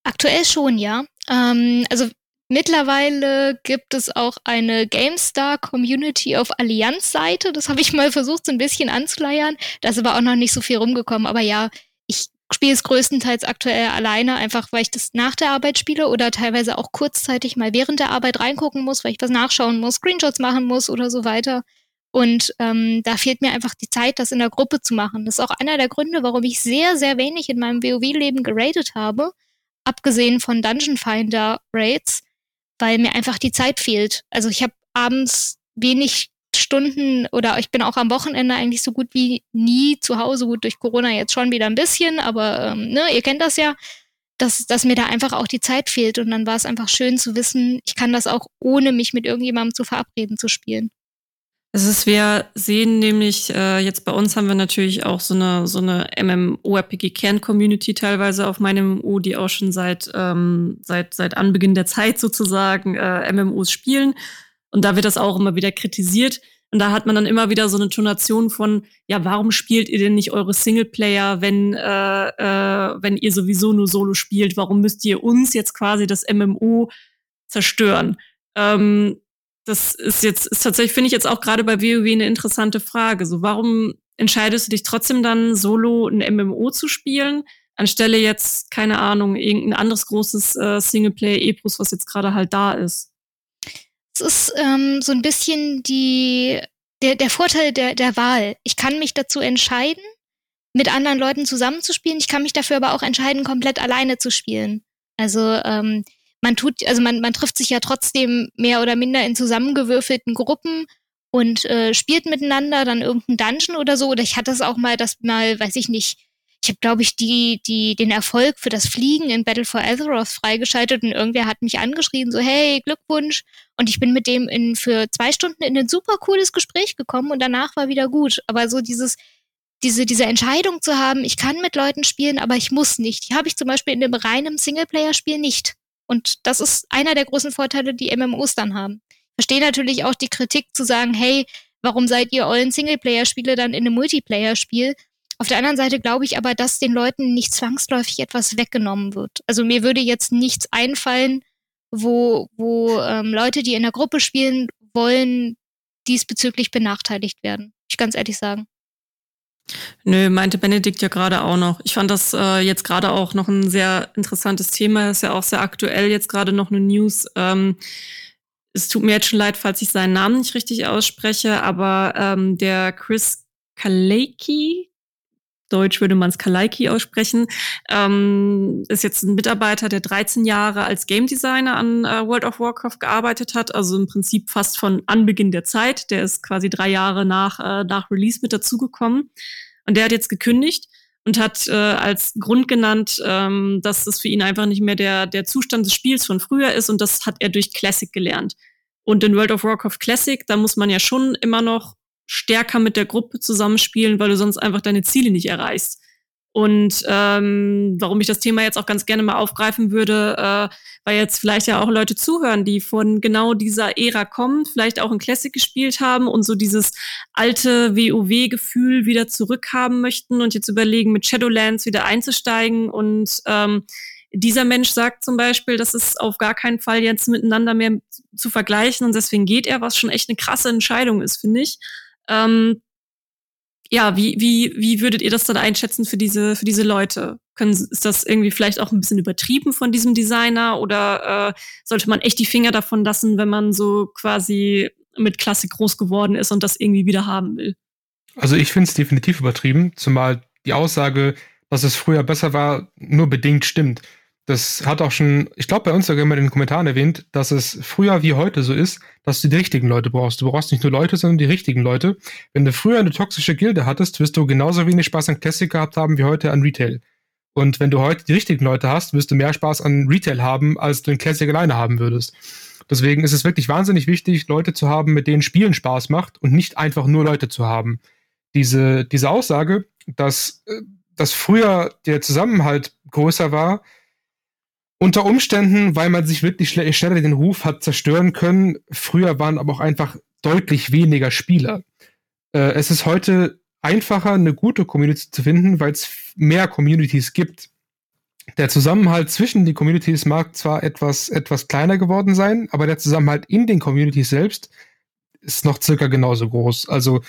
Aktuell schon, ja. Ähm, also mittlerweile gibt es auch eine GameStar Community auf Allianz-Seite. Das habe ich mal versucht, so ein bisschen anzuleiern. Da ist aber auch noch nicht so viel rumgekommen. Aber ja, ich spiele es größtenteils aktuell alleine, einfach weil ich das nach der Arbeit spiele oder teilweise auch kurzzeitig mal während der Arbeit reingucken muss, weil ich was nachschauen muss, Screenshots machen muss oder so weiter. Und ähm, da fehlt mir einfach die Zeit, das in der Gruppe zu machen. Das ist auch einer der Gründe, warum ich sehr, sehr wenig in meinem WoW-Leben geradet habe, abgesehen von Dungeon Finder Raids, weil mir einfach die Zeit fehlt. Also ich habe abends wenig Stunden oder ich bin auch am Wochenende eigentlich so gut wie nie zu Hause. Gut, durch Corona jetzt schon wieder ein bisschen, aber ähm, ne, ihr kennt das ja, dass, dass mir da einfach auch die Zeit fehlt. Und dann war es einfach schön zu wissen, ich kann das auch ohne mich mit irgendjemandem zu verabreden zu spielen. Es ist, wir sehen nämlich, äh, jetzt bei uns haben wir natürlich auch so eine, so eine MMORPG-Kern-Community teilweise auf meinem MMO, die auch schon seit, ähm, seit, seit Anbeginn der Zeit sozusagen äh, MMOs spielen. Und da wird das auch immer wieder kritisiert. Und da hat man dann immer wieder so eine Tonation von, ja, warum spielt ihr denn nicht eure Singleplayer, wenn, äh, äh, wenn ihr sowieso nur Solo spielt? Warum müsst ihr uns jetzt quasi das MMO zerstören? Ähm, das ist jetzt, ist tatsächlich, finde ich jetzt auch gerade bei WoW eine interessante Frage. So, warum entscheidest du dich trotzdem dann solo ein MMO zu spielen, anstelle jetzt, keine Ahnung, irgendein anderes großes äh, Singleplayer-Epos, was jetzt gerade halt da ist? es ist ähm, so ein bisschen die, der, der Vorteil der, der Wahl. Ich kann mich dazu entscheiden, mit anderen Leuten zusammenzuspielen. Ich kann mich dafür aber auch entscheiden, komplett alleine zu spielen. Also ähm, man tut, also man, man trifft sich ja trotzdem mehr oder minder in zusammengewürfelten Gruppen und äh, spielt miteinander dann irgendein Dungeon oder so. Oder ich hatte es auch mal, dass mal, weiß ich nicht, ich habe, glaube ich, die, die, den Erfolg für das Fliegen in Battle for Azeroth freigeschaltet und irgendwer hat mich angeschrieben, so, hey, Glückwunsch. Und ich bin mit dem in, für zwei Stunden in ein super cooles Gespräch gekommen und danach war wieder gut. Aber so dieses, diese, diese Entscheidung zu haben, ich kann mit Leuten spielen, aber ich muss nicht. Die habe ich zum Beispiel in dem reinen Singleplayer-Spiel nicht. Und das ist einer der großen Vorteile, die MMOs dann haben. Ich verstehe natürlich auch die Kritik zu sagen, hey, warum seid ihr euren Singleplayer-Spiele dann in einem Multiplayer-Spiel? Auf der anderen Seite glaube ich aber, dass den Leuten nicht zwangsläufig etwas weggenommen wird. Also mir würde jetzt nichts einfallen, wo, wo ähm, Leute, die in der Gruppe spielen wollen, diesbezüglich benachteiligt werden. Ich ganz ehrlich sagen. Nö, meinte Benedikt ja gerade auch noch. Ich fand das äh, jetzt gerade auch noch ein sehr interessantes Thema. Ist ja auch sehr aktuell jetzt gerade noch eine News. Ähm, es tut mir jetzt schon leid, falls ich seinen Namen nicht richtig ausspreche, aber ähm, der Chris Kaleki, Deutsch würde man es Kalaiki aussprechen, ähm, ist jetzt ein Mitarbeiter, der 13 Jahre als Game Designer an äh, World of Warcraft gearbeitet hat, also im Prinzip fast von Anbeginn der Zeit. Der ist quasi drei Jahre nach, äh, nach Release mit dazugekommen. Und der hat jetzt gekündigt und hat äh, als Grund genannt, ähm, dass es für ihn einfach nicht mehr der, der Zustand des Spiels von früher ist und das hat er durch Classic gelernt. Und in World of Warcraft Classic, da muss man ja schon immer noch stärker mit der Gruppe zusammenspielen, weil du sonst einfach deine Ziele nicht erreichst. Und ähm, warum ich das Thema jetzt auch ganz gerne mal aufgreifen würde, äh, weil jetzt vielleicht ja auch Leute zuhören, die von genau dieser Ära kommen, vielleicht auch ein Classic gespielt haben und so dieses alte WoW-Gefühl wieder zurückhaben möchten und jetzt überlegen, mit Shadowlands wieder einzusteigen. Und ähm, dieser Mensch sagt zum Beispiel, dass es auf gar keinen Fall jetzt miteinander mehr zu vergleichen und deswegen geht er, was schon echt eine krasse Entscheidung ist, finde ich. Ähm, ja, wie, wie, wie würdet ihr das dann einschätzen für diese, für diese Leute? Können, ist das irgendwie vielleicht auch ein bisschen übertrieben von diesem Designer oder äh, sollte man echt die Finger davon lassen, wenn man so quasi mit Klassik groß geworden ist und das irgendwie wieder haben will? Also ich finde es definitiv übertrieben, zumal die Aussage, dass es früher besser war, nur bedingt stimmt. Das hat auch schon, ich glaube, bei uns sogar immer in den Kommentaren erwähnt, dass es früher wie heute so ist, dass du die richtigen Leute brauchst. Du brauchst nicht nur Leute, sondern die richtigen Leute. Wenn du früher eine toxische Gilde hattest, wirst du genauso wenig Spaß an Classic gehabt haben wie heute an Retail. Und wenn du heute die richtigen Leute hast, wirst du mehr Spaß an Retail haben, als du in Classic alleine haben würdest. Deswegen ist es wirklich wahnsinnig wichtig, Leute zu haben, mit denen Spielen Spaß macht und nicht einfach nur Leute zu haben. Diese, diese Aussage, dass, äh, dass früher der Zusammenhalt größer war, unter Umständen, weil man sich wirklich schneller den Ruf hat zerstören können. Früher waren aber auch einfach deutlich weniger Spieler. Äh, es ist heute einfacher, eine gute Community zu finden, weil es mehr Communities gibt. Der Zusammenhalt zwischen den Communities mag zwar etwas, etwas kleiner geworden sein, aber der Zusammenhalt in den Communities selbst ist noch circa genauso groß. Also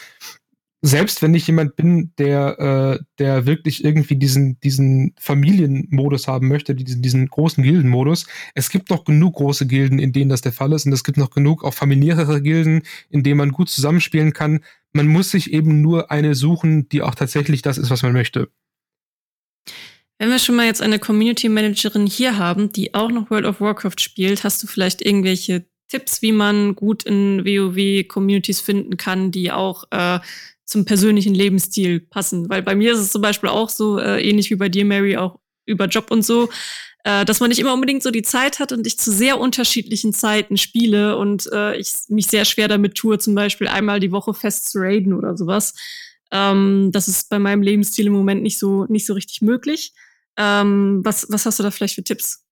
selbst wenn ich jemand bin, der, äh, der wirklich irgendwie diesen, diesen Familienmodus haben möchte, diesen, diesen großen Gildenmodus, es gibt noch genug große Gilden, in denen das der Fall ist. Und es gibt noch genug auch familiärere Gilden, in denen man gut zusammenspielen kann. Man muss sich eben nur eine suchen, die auch tatsächlich das ist, was man möchte. Wenn wir schon mal jetzt eine Community Managerin hier haben, die auch noch World of Warcraft spielt, hast du vielleicht irgendwelche Tipps, wie man gut in WoW Communities finden kann, die auch äh, zum persönlichen Lebensstil passen. Weil bei mir ist es zum Beispiel auch so, äh, ähnlich wie bei dir, Mary, auch über Job und so, äh, dass man nicht immer unbedingt so die Zeit hat und ich zu sehr unterschiedlichen Zeiten spiele und äh, ich mich sehr schwer damit tue, zum Beispiel einmal die Woche fest zu raiden oder sowas. Ähm, das ist bei meinem Lebensstil im Moment nicht so, nicht so richtig möglich. Ähm, was, was hast du da vielleicht für Tipps?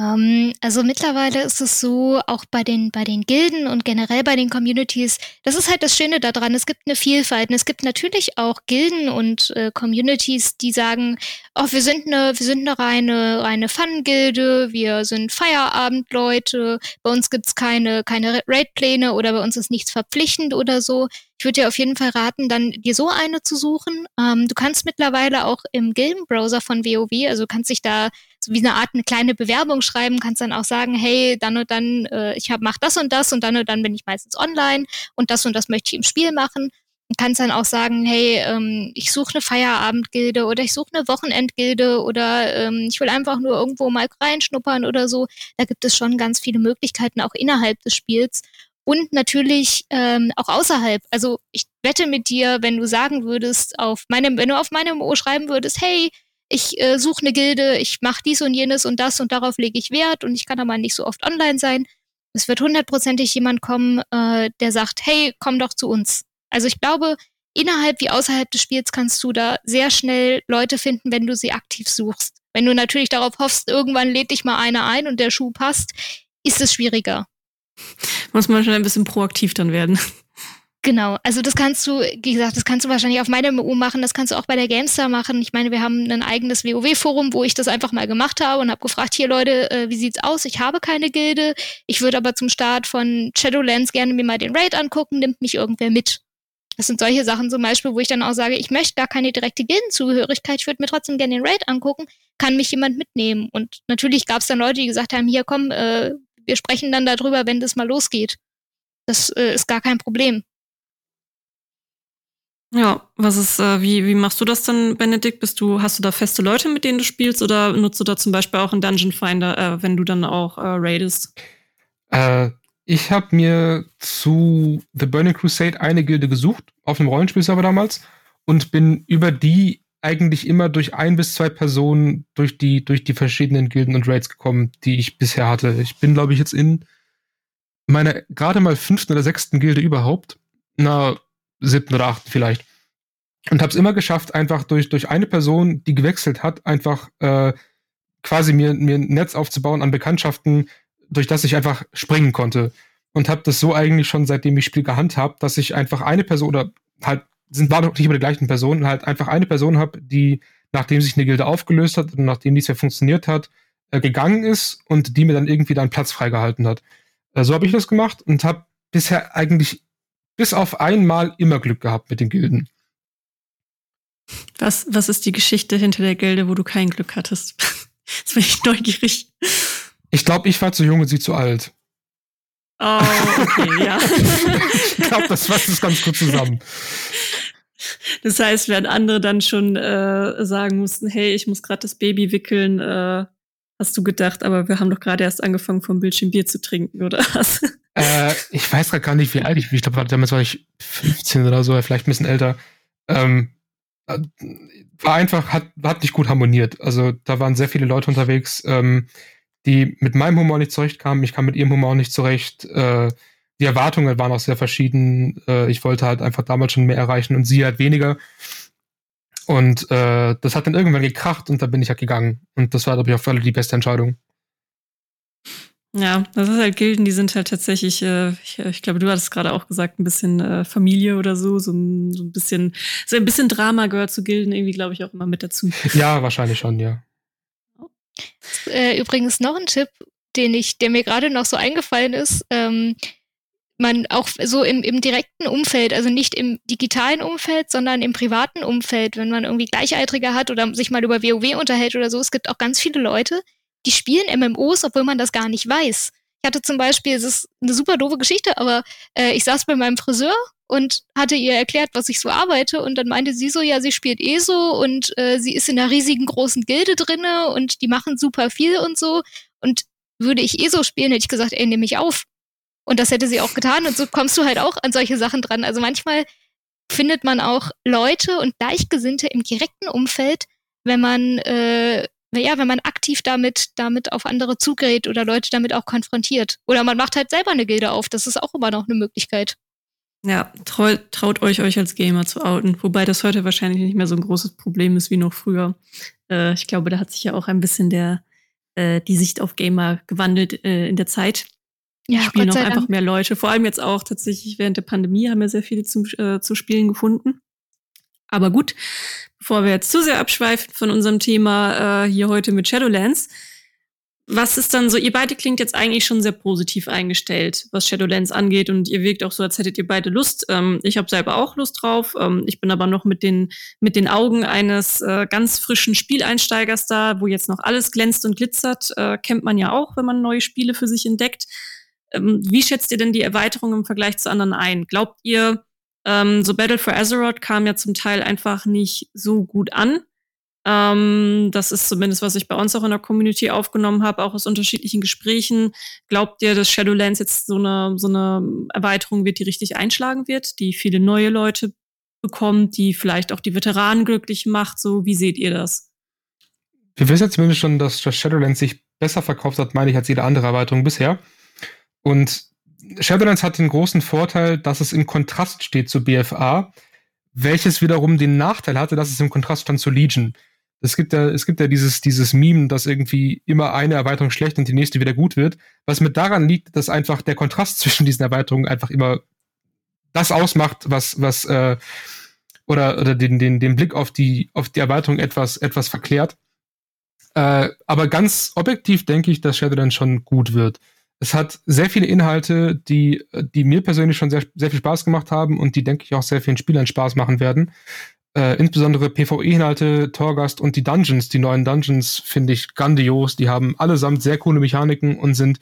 Ähm, also mittlerweile ist es so, auch bei den, bei den Gilden und generell bei den Communities, das ist halt das Schöne daran, es gibt eine Vielfalt. Und es gibt natürlich auch Gilden und äh, Communities, die sagen, oh, wir sind eine, wir sind eine reine, reine Fun-Gilde, wir sind Feierabendleute, bei uns gibt's keine, keine Raid-Pläne oder bei uns ist nichts verpflichtend oder so. Ich würde dir auf jeden Fall raten, dann dir so eine zu suchen. Ähm, du kannst mittlerweile auch im Gilden-Browser von WoW, also kannst dich da wie eine Art eine kleine Bewerbung schreiben, kannst dann auch sagen, hey, dann und dann, äh, ich hab, mach das und das und dann und dann bin ich meistens online und das und das möchte ich im Spiel machen. Und kannst dann auch sagen, hey, ähm, ich suche eine Feierabendgilde oder ich suche eine Wochenendgilde oder ähm, ich will einfach nur irgendwo mal reinschnuppern oder so. Da gibt es schon ganz viele Möglichkeiten auch innerhalb des Spiels und natürlich ähm, auch außerhalb. Also ich wette mit dir, wenn du sagen würdest, auf meinem, wenn du auf meinem O schreiben würdest, hey, ich äh, suche eine Gilde, ich mache dies und jenes und das und darauf lege ich Wert und ich kann aber nicht so oft online sein. Es wird hundertprozentig jemand kommen, äh, der sagt, hey, komm doch zu uns. Also ich glaube, innerhalb wie außerhalb des Spiels kannst du da sehr schnell Leute finden, wenn du sie aktiv suchst. Wenn du natürlich darauf hoffst, irgendwann lädt dich mal einer ein und der Schuh passt, ist es schwieriger. Muss man schon ein bisschen proaktiv dann werden. Genau, also das kannst du, wie gesagt, das kannst du wahrscheinlich auf meiner MU machen, das kannst du auch bei der GameStar machen. Ich meine, wir haben ein eigenes WoW-Forum, wo ich das einfach mal gemacht habe und habe gefragt, hier Leute, äh, wie sieht's aus? Ich habe keine Gilde, ich würde aber zum Start von Shadowlands gerne mir mal den Raid angucken, nimmt mich irgendwer mit. Das sind solche Sachen zum Beispiel, wo ich dann auch sage, ich möchte gar keine direkte Gildenzugehörigkeit, ich würde mir trotzdem gerne den Raid angucken, kann mich jemand mitnehmen. Und natürlich gab es dann Leute, die gesagt haben, hier komm, äh, wir sprechen dann darüber, wenn das mal losgeht. Das äh, ist gar kein Problem. Ja, was ist, äh, wie, wie machst du das dann, Benedikt? Bist du, hast du da feste Leute, mit denen du spielst, oder nutzt du da zum Beispiel auch einen Dungeon Finder, äh, wenn du dann auch äh, raidest? Äh, ich habe mir zu The Burning Crusade eine Gilde gesucht, auf einem Rollenspielserver damals, und bin über die eigentlich immer durch ein bis zwei Personen durch die, durch die verschiedenen Gilden und Raids gekommen, die ich bisher hatte. Ich bin, glaube ich, jetzt in meiner gerade mal fünften oder sechsten Gilde überhaupt. Na, siebten oder achten vielleicht. Und habe es immer geschafft, einfach durch, durch eine Person, die gewechselt hat, einfach äh, quasi mir, mir ein Netz aufzubauen an Bekanntschaften, durch das ich einfach springen konnte. Und habe das so eigentlich schon seitdem ich Spiel gehandhabt, dass ich einfach eine Person oder halt sind war doch nicht immer die gleichen Personen, halt einfach eine Person habe, die nachdem sich eine Gilde aufgelöst hat und nachdem nichts mehr funktioniert hat, äh, gegangen ist und die mir dann irgendwie dann Platz freigehalten hat. Äh, so habe ich das gemacht und habe bisher eigentlich bis auf einmal immer Glück gehabt mit den Gilden. Was, was ist die Geschichte hinter der Gilde, wo du kein Glück hattest? Jetzt bin ich neugierig. Ich glaube, ich war zu jung und sie zu alt. Oh, okay, ja. ich glaube, das fasst es ganz gut zusammen. Das heißt, während andere dann schon äh, sagen mussten, hey, ich muss gerade das Baby wickeln, äh, hast du gedacht, aber wir haben doch gerade erst angefangen, vom Bildschirm Bier zu trinken, oder was? Äh, ich weiß gerade gar nicht, wie alt ich bin. Ich glaube, damals war ich 15 oder so, vielleicht ein bisschen älter. Ähm, äh, war einfach, hat, hat nicht gut harmoniert. Also da waren sehr viele Leute unterwegs, ähm, die mit meinem Humor nicht zurechtkamen. Ich kam mit ihrem Humor nicht zurecht. Äh, die Erwartungen waren auch sehr verschieden. Äh, ich wollte halt einfach damals schon mehr erreichen und sie halt weniger. Und äh, das hat dann irgendwann gekracht und da bin ich halt gegangen. Und das war, glaube ich, auch für alle die beste Entscheidung. Ja, das ist halt Gilden, die sind halt tatsächlich, äh, ich, ich glaube, du hattest gerade auch gesagt, ein bisschen äh, Familie oder so, so ein, so ein bisschen, so ein bisschen Drama gehört zu Gilden irgendwie, glaube ich, auch immer mit dazu. Ja, wahrscheinlich schon, ja. Äh, übrigens noch ein Tipp, den ich, der mir gerade noch so eingefallen ist, ähm, man auch so im, im direkten Umfeld, also nicht im digitalen Umfeld, sondern im privaten Umfeld, wenn man irgendwie Gleichaltrige hat oder sich mal über WoW unterhält oder so, es gibt auch ganz viele Leute, die spielen MMOs, obwohl man das gar nicht weiß. Ich hatte zum Beispiel, es ist eine super doofe Geschichte, aber äh, ich saß bei meinem Friseur und hatte ihr erklärt, was ich so arbeite und dann meinte sie so, ja, sie spielt eh so und äh, sie ist in einer riesigen großen Gilde drinne und die machen super viel und so und würde ich eh so spielen, hätte ich gesagt, ey, nehme mich auf. Und das hätte sie auch getan und so kommst du halt auch an solche Sachen dran. Also manchmal findet man auch Leute und Gleichgesinnte im direkten Umfeld, wenn man äh, naja, wenn man aktiv damit, damit auf andere zugeht oder Leute damit auch konfrontiert. Oder man macht halt selber eine Gilde auf. Das ist auch immer noch eine Möglichkeit. Ja, trau, traut euch, euch als Gamer zu outen. Wobei das heute wahrscheinlich nicht mehr so ein großes Problem ist wie noch früher. Äh, ich glaube, da hat sich ja auch ein bisschen der, äh, die Sicht auf Gamer gewandelt äh, in der Zeit. Ja, spielen auch einfach mehr Leute. Vor allem jetzt auch tatsächlich während der Pandemie haben wir sehr viele zum, äh, zu spielen gefunden. Aber gut, bevor wir jetzt zu sehr abschweifen von unserem Thema äh, hier heute mit Shadowlands, was ist dann so, ihr beide klingt jetzt eigentlich schon sehr positiv eingestellt, was Shadowlands angeht und ihr wirkt auch so, als hättet ihr beide Lust. Ähm, ich habe selber auch Lust drauf. Ähm, ich bin aber noch mit den, mit den Augen eines äh, ganz frischen Spieleinsteigers da, wo jetzt noch alles glänzt und glitzert. Äh, kennt man ja auch, wenn man neue Spiele für sich entdeckt. Ähm, wie schätzt ihr denn die Erweiterung im Vergleich zu anderen ein? Glaubt ihr, ähm, so Battle for Azeroth kam ja zum Teil einfach nicht so gut an. Ähm, das ist zumindest, was ich bei uns auch in der Community aufgenommen habe, auch aus unterschiedlichen Gesprächen. Glaubt ihr, dass Shadowlands jetzt so eine, so eine Erweiterung wird, die richtig einschlagen wird, die viele neue Leute bekommt, die vielleicht auch die Veteranen glücklich macht? So, wie seht ihr das? Wir wissen zumindest schon, dass Shadowlands sich besser verkauft hat, meine ich, als jede andere Erweiterung bisher. Und Shadowlands hat den großen Vorteil, dass es im Kontrast steht zu BFA, welches wiederum den Nachteil hatte, dass es im Kontrast stand zu Legion. Es gibt ja, es gibt ja dieses, dieses Meme, dass irgendwie immer eine Erweiterung schlecht und die nächste wieder gut wird. Was mit daran liegt, dass einfach der Kontrast zwischen diesen Erweiterungen einfach immer das ausmacht, was, was, äh, oder, oder den, den, den Blick auf die, auf die Erweiterung etwas, etwas verklärt. Äh, aber ganz objektiv denke ich, dass Shadowlands schon gut wird. Es hat sehr viele Inhalte, die, die mir persönlich schon sehr, sehr viel Spaß gemacht haben und die, denke ich, auch sehr vielen Spielern Spaß machen werden. Äh, insbesondere PvE-Inhalte, Torgast und die Dungeons, die neuen Dungeons, finde ich grandios. Die haben allesamt sehr coole Mechaniken und sind,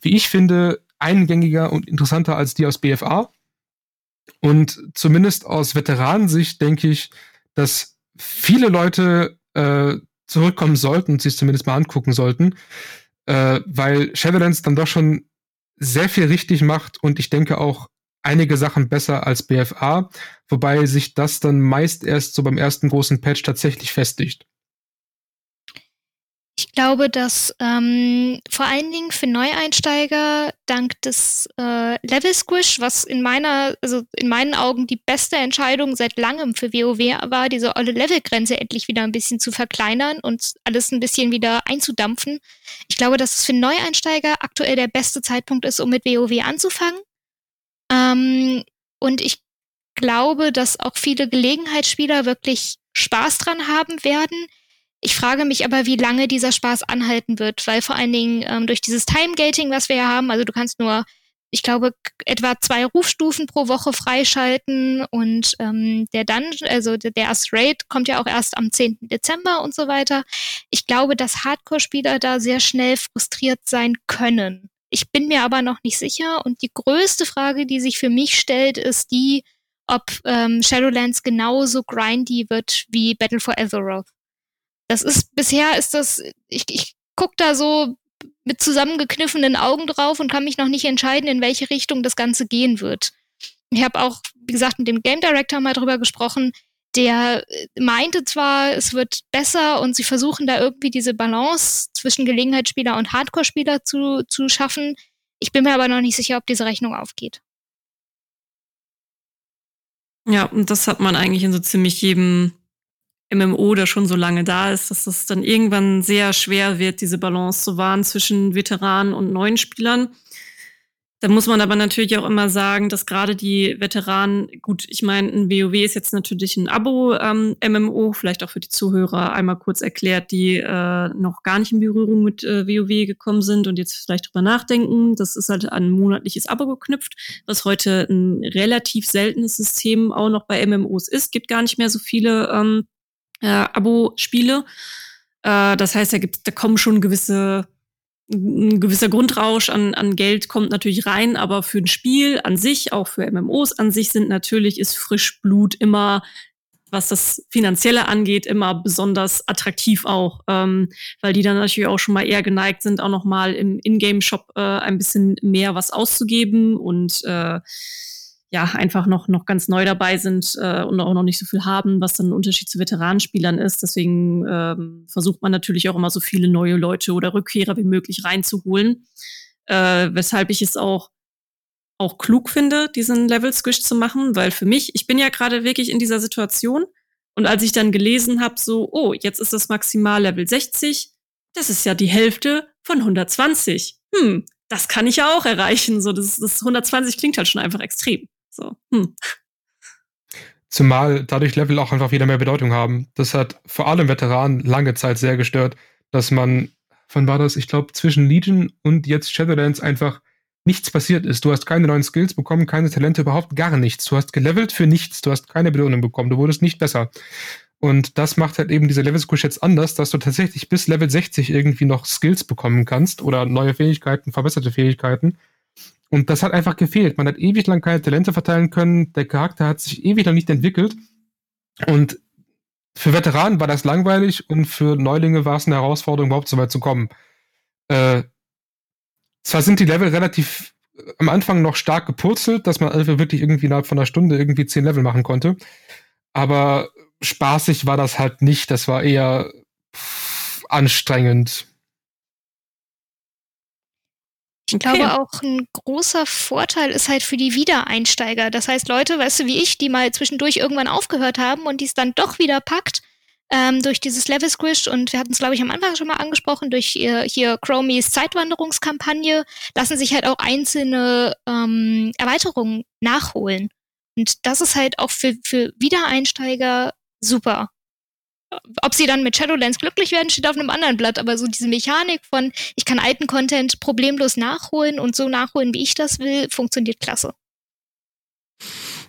wie ich finde, eingängiger und interessanter als die aus BFA. Und zumindest aus Veteranensicht denke ich, dass viele Leute äh, zurückkommen sollten und sich zumindest mal angucken sollten, äh, weil Shadowlands dann doch schon sehr viel richtig macht und ich denke auch einige Sachen besser als BFA, wobei sich das dann meist erst so beim ersten großen Patch tatsächlich festigt. Ich glaube, dass ähm, vor allen Dingen für Neueinsteiger dank des äh, Level Squish, was in meiner, also in meinen Augen die beste Entscheidung seit langem für WoW war, diese olle Levelgrenze endlich wieder ein bisschen zu verkleinern und alles ein bisschen wieder einzudampfen. Ich glaube, dass es für Neueinsteiger aktuell der beste Zeitpunkt ist, um mit WoW anzufangen. Ähm, und ich glaube, dass auch viele Gelegenheitsspieler wirklich Spaß dran haben werden ich frage mich aber, wie lange dieser Spaß anhalten wird, weil vor allen Dingen ähm, durch dieses Time-Gating, was wir ja haben, also du kannst nur, ich glaube, etwa zwei Rufstufen pro Woche freischalten und ähm, der Dungeon, also der, der erste Raid kommt ja auch erst am 10. Dezember und so weiter. Ich glaube, dass Hardcore-Spieler da sehr schnell frustriert sein können. Ich bin mir aber noch nicht sicher und die größte Frage, die sich für mich stellt, ist die, ob ähm, Shadowlands genauso grindy wird wie Battle for Azeroth das ist, bisher ist das, ich, ich guck da so mit zusammengekniffenen Augen drauf und kann mich noch nicht entscheiden, in welche Richtung das Ganze gehen wird. Ich habe auch, wie gesagt, mit dem Game Director mal drüber gesprochen. Der äh, meinte zwar, es wird besser und sie versuchen da irgendwie diese Balance zwischen Gelegenheitsspieler und Hardcore-Spieler zu, zu schaffen. Ich bin mir aber noch nicht sicher, ob diese Rechnung aufgeht. Ja, und das hat man eigentlich in so ziemlich jedem MMO, der schon so lange da ist, dass es dann irgendwann sehr schwer wird, diese Balance zu wahren zwischen Veteranen und neuen Spielern. Da muss man aber natürlich auch immer sagen, dass gerade die Veteranen, gut, ich meine, ein WoW ist jetzt natürlich ein Abo-MMO, ähm, vielleicht auch für die Zuhörer einmal kurz erklärt, die äh, noch gar nicht in Berührung mit äh, WoW gekommen sind und jetzt vielleicht drüber nachdenken. Das ist halt an ein monatliches Abo geknüpft, was heute ein relativ seltenes System auch noch bei MMOs ist. Gibt gar nicht mehr so viele ähm, äh, Abo-Spiele. Äh, das heißt, da, gibt, da kommen schon gewisse ein gewisser Grundrausch an, an Geld kommt natürlich rein, aber für ein Spiel an sich, auch für MMOs an sich, sind natürlich, ist Frischblut immer, was das Finanzielle angeht, immer besonders attraktiv auch, ähm, weil die dann natürlich auch schon mal eher geneigt sind, auch noch mal im Ingame-Shop äh, ein bisschen mehr was auszugeben und äh, ja, einfach noch, noch ganz neu dabei sind äh, und auch noch nicht so viel haben, was dann ein Unterschied zu Veteranenspielern ist. Deswegen ähm, versucht man natürlich auch immer so viele neue Leute oder Rückkehrer wie möglich reinzuholen. Äh, weshalb ich es auch, auch klug finde, diesen Level-Squish zu machen, weil für mich, ich bin ja gerade wirklich in dieser Situation. Und als ich dann gelesen habe, so, oh, jetzt ist das Maximal-Level 60, das ist ja die Hälfte von 120. Hm, das kann ich ja auch erreichen. So, das, das 120 klingt halt schon einfach extrem. So. Hm. Zumal dadurch Level auch einfach wieder mehr Bedeutung haben. Das hat vor allem Veteranen lange Zeit sehr gestört, dass man, wann war das? Ich glaube, zwischen Legion und jetzt Shadowlands einfach nichts passiert ist. Du hast keine neuen Skills bekommen, keine Talente, überhaupt gar nichts. Du hast gelevelt für nichts, du hast keine Belohnung bekommen, du wurdest nicht besser. Und das macht halt eben diese Level Squish jetzt anders, dass du tatsächlich bis Level 60 irgendwie noch Skills bekommen kannst oder neue Fähigkeiten, verbesserte Fähigkeiten. Und das hat einfach gefehlt. Man hat ewig lang keine Talente verteilen können. Der Charakter hat sich ewig lang nicht entwickelt. Und für Veteranen war das langweilig und für Neulinge war es eine Herausforderung, überhaupt so weit zu kommen. Äh, zwar sind die Level relativ äh, am Anfang noch stark gepurzelt, dass man also wirklich irgendwie innerhalb von einer Stunde irgendwie zehn Level machen konnte. Aber spaßig war das halt nicht. Das war eher anstrengend. Ich okay. glaube auch ein großer Vorteil ist halt für die Wiedereinsteiger. Das heißt, Leute, weißt du, wie ich, die mal zwischendurch irgendwann aufgehört haben und die es dann doch wieder packt, ähm, durch dieses Level Squish und wir hatten es, glaube ich, am Anfang schon mal angesprochen, durch ihr, hier Chromies Zeitwanderungskampagne, lassen sich halt auch einzelne ähm, Erweiterungen nachholen. Und das ist halt auch für, für Wiedereinsteiger super. Ob sie dann mit Shadowlands glücklich werden, steht auf einem anderen Blatt, aber so diese Mechanik von, ich kann alten Content problemlos nachholen und so nachholen, wie ich das will, funktioniert klasse.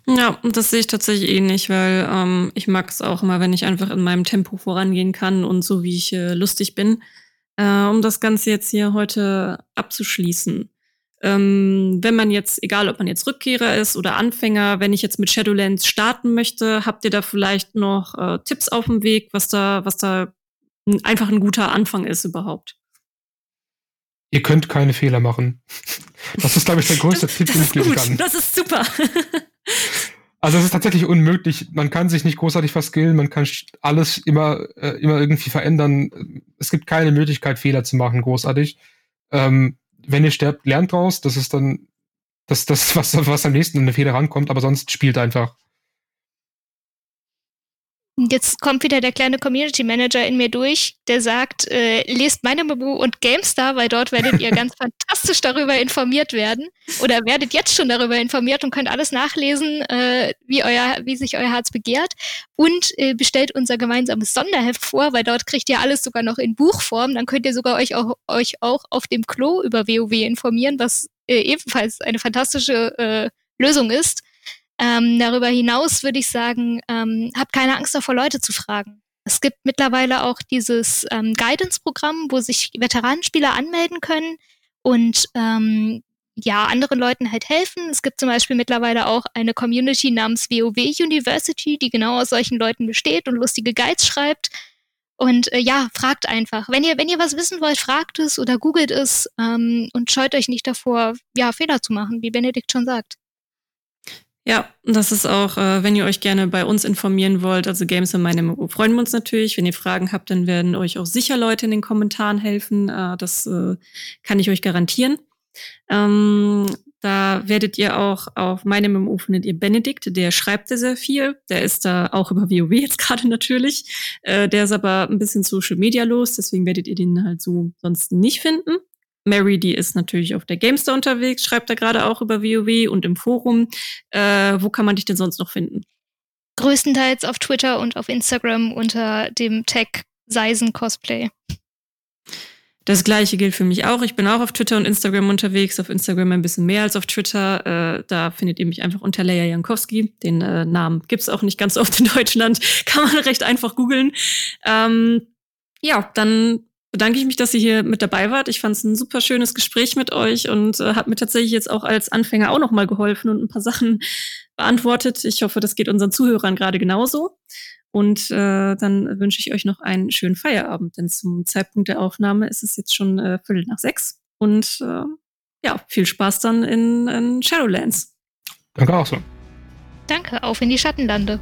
Ja, das sehe ich tatsächlich eh nicht, weil ähm, ich mag es auch immer, wenn ich einfach in meinem Tempo vorangehen kann und so wie ich äh, lustig bin. Äh, um das Ganze jetzt hier heute abzuschließen. Ähm, wenn man jetzt, egal ob man jetzt Rückkehrer ist oder Anfänger, wenn ich jetzt mit Shadowlands starten möchte, habt ihr da vielleicht noch äh, Tipps auf dem Weg, was da, was da einfach ein guter Anfang ist überhaupt? Ihr könnt keine Fehler machen. Das ist, glaube ich, der größte das, Tipp, den ich geben kann. Das ist super. Also es ist tatsächlich unmöglich. Man kann sich nicht großartig verskillen, man kann alles immer, äh, immer irgendwie verändern. Es gibt keine Möglichkeit, Fehler zu machen, großartig. Ähm, wenn ihr sterbt, lernt draus. Das ist dann das, das was, was am nächsten an eine Fehler rankommt, aber sonst spielt einfach. Jetzt kommt wieder der kleine Community Manager in mir durch, der sagt, äh, lest meine Mabu und GameStar, weil dort werdet ihr ganz fantastisch darüber informiert werden. Oder werdet jetzt schon darüber informiert und könnt alles nachlesen, äh, wie, euer, wie sich euer Herz begehrt. Und äh, bestellt unser gemeinsames Sonderheft vor, weil dort kriegt ihr alles sogar noch in Buchform. Dann könnt ihr sogar euch auch, euch auch auf dem Klo über WoW informieren, was äh, ebenfalls eine fantastische äh, Lösung ist. Ähm, darüber hinaus würde ich sagen, ähm, habt keine Angst davor, Leute zu fragen. Es gibt mittlerweile auch dieses ähm, Guidance-Programm, wo sich Veteranenspieler anmelden können und ähm, ja, anderen Leuten halt helfen. Es gibt zum Beispiel mittlerweile auch eine Community namens WoW University, die genau aus solchen Leuten besteht und lustige Guides schreibt. Und äh, ja, fragt einfach. Wenn ihr, wenn ihr was wissen wollt, fragt es oder googelt es ähm, und scheut euch nicht davor, ja, Fehler zu machen, wie Benedikt schon sagt. Ja, das ist auch, äh, wenn ihr euch gerne bei uns informieren wollt, also Games in meinem MMO, freuen wir uns natürlich. Wenn ihr Fragen habt, dann werden euch auch sicher Leute in den Kommentaren helfen. Äh, das äh, kann ich euch garantieren. Ähm, da werdet ihr auch auf meinem MMO findet ihr Benedikt, der schreibt sehr, viel. Der ist da auch über WoW jetzt gerade natürlich. Äh, der ist aber ein bisschen Social Media los, deswegen werdet ihr den halt so sonst nicht finden. Mary, die ist natürlich auf der Gamester unterwegs, schreibt da gerade auch über WoW und im Forum. Äh, wo kann man dich denn sonst noch finden? Größtenteils auf Twitter und auf Instagram unter dem Tag Seisen Cosplay. Das gleiche gilt für mich auch. Ich bin auch auf Twitter und Instagram unterwegs. Auf Instagram ein bisschen mehr als auf Twitter. Äh, da findet ihr mich einfach unter Leia Jankowski. Den äh, Namen gibt's auch nicht ganz oft in Deutschland. Kann man recht einfach googeln. Ähm, ja, dann bedanke ich mich, dass ihr hier mit dabei wart. Ich fand es ein super schönes Gespräch mit euch und äh, hat mir tatsächlich jetzt auch als Anfänger auch noch mal geholfen und ein paar Sachen beantwortet. Ich hoffe, das geht unseren Zuhörern gerade genauso. Und äh, dann wünsche ich euch noch einen schönen Feierabend, denn zum Zeitpunkt der Aufnahme ist es jetzt schon äh, Viertel nach sechs. Und äh, ja, viel Spaß dann in, in Shadowlands. Danke auch so. Danke, auf in die Schattenlande.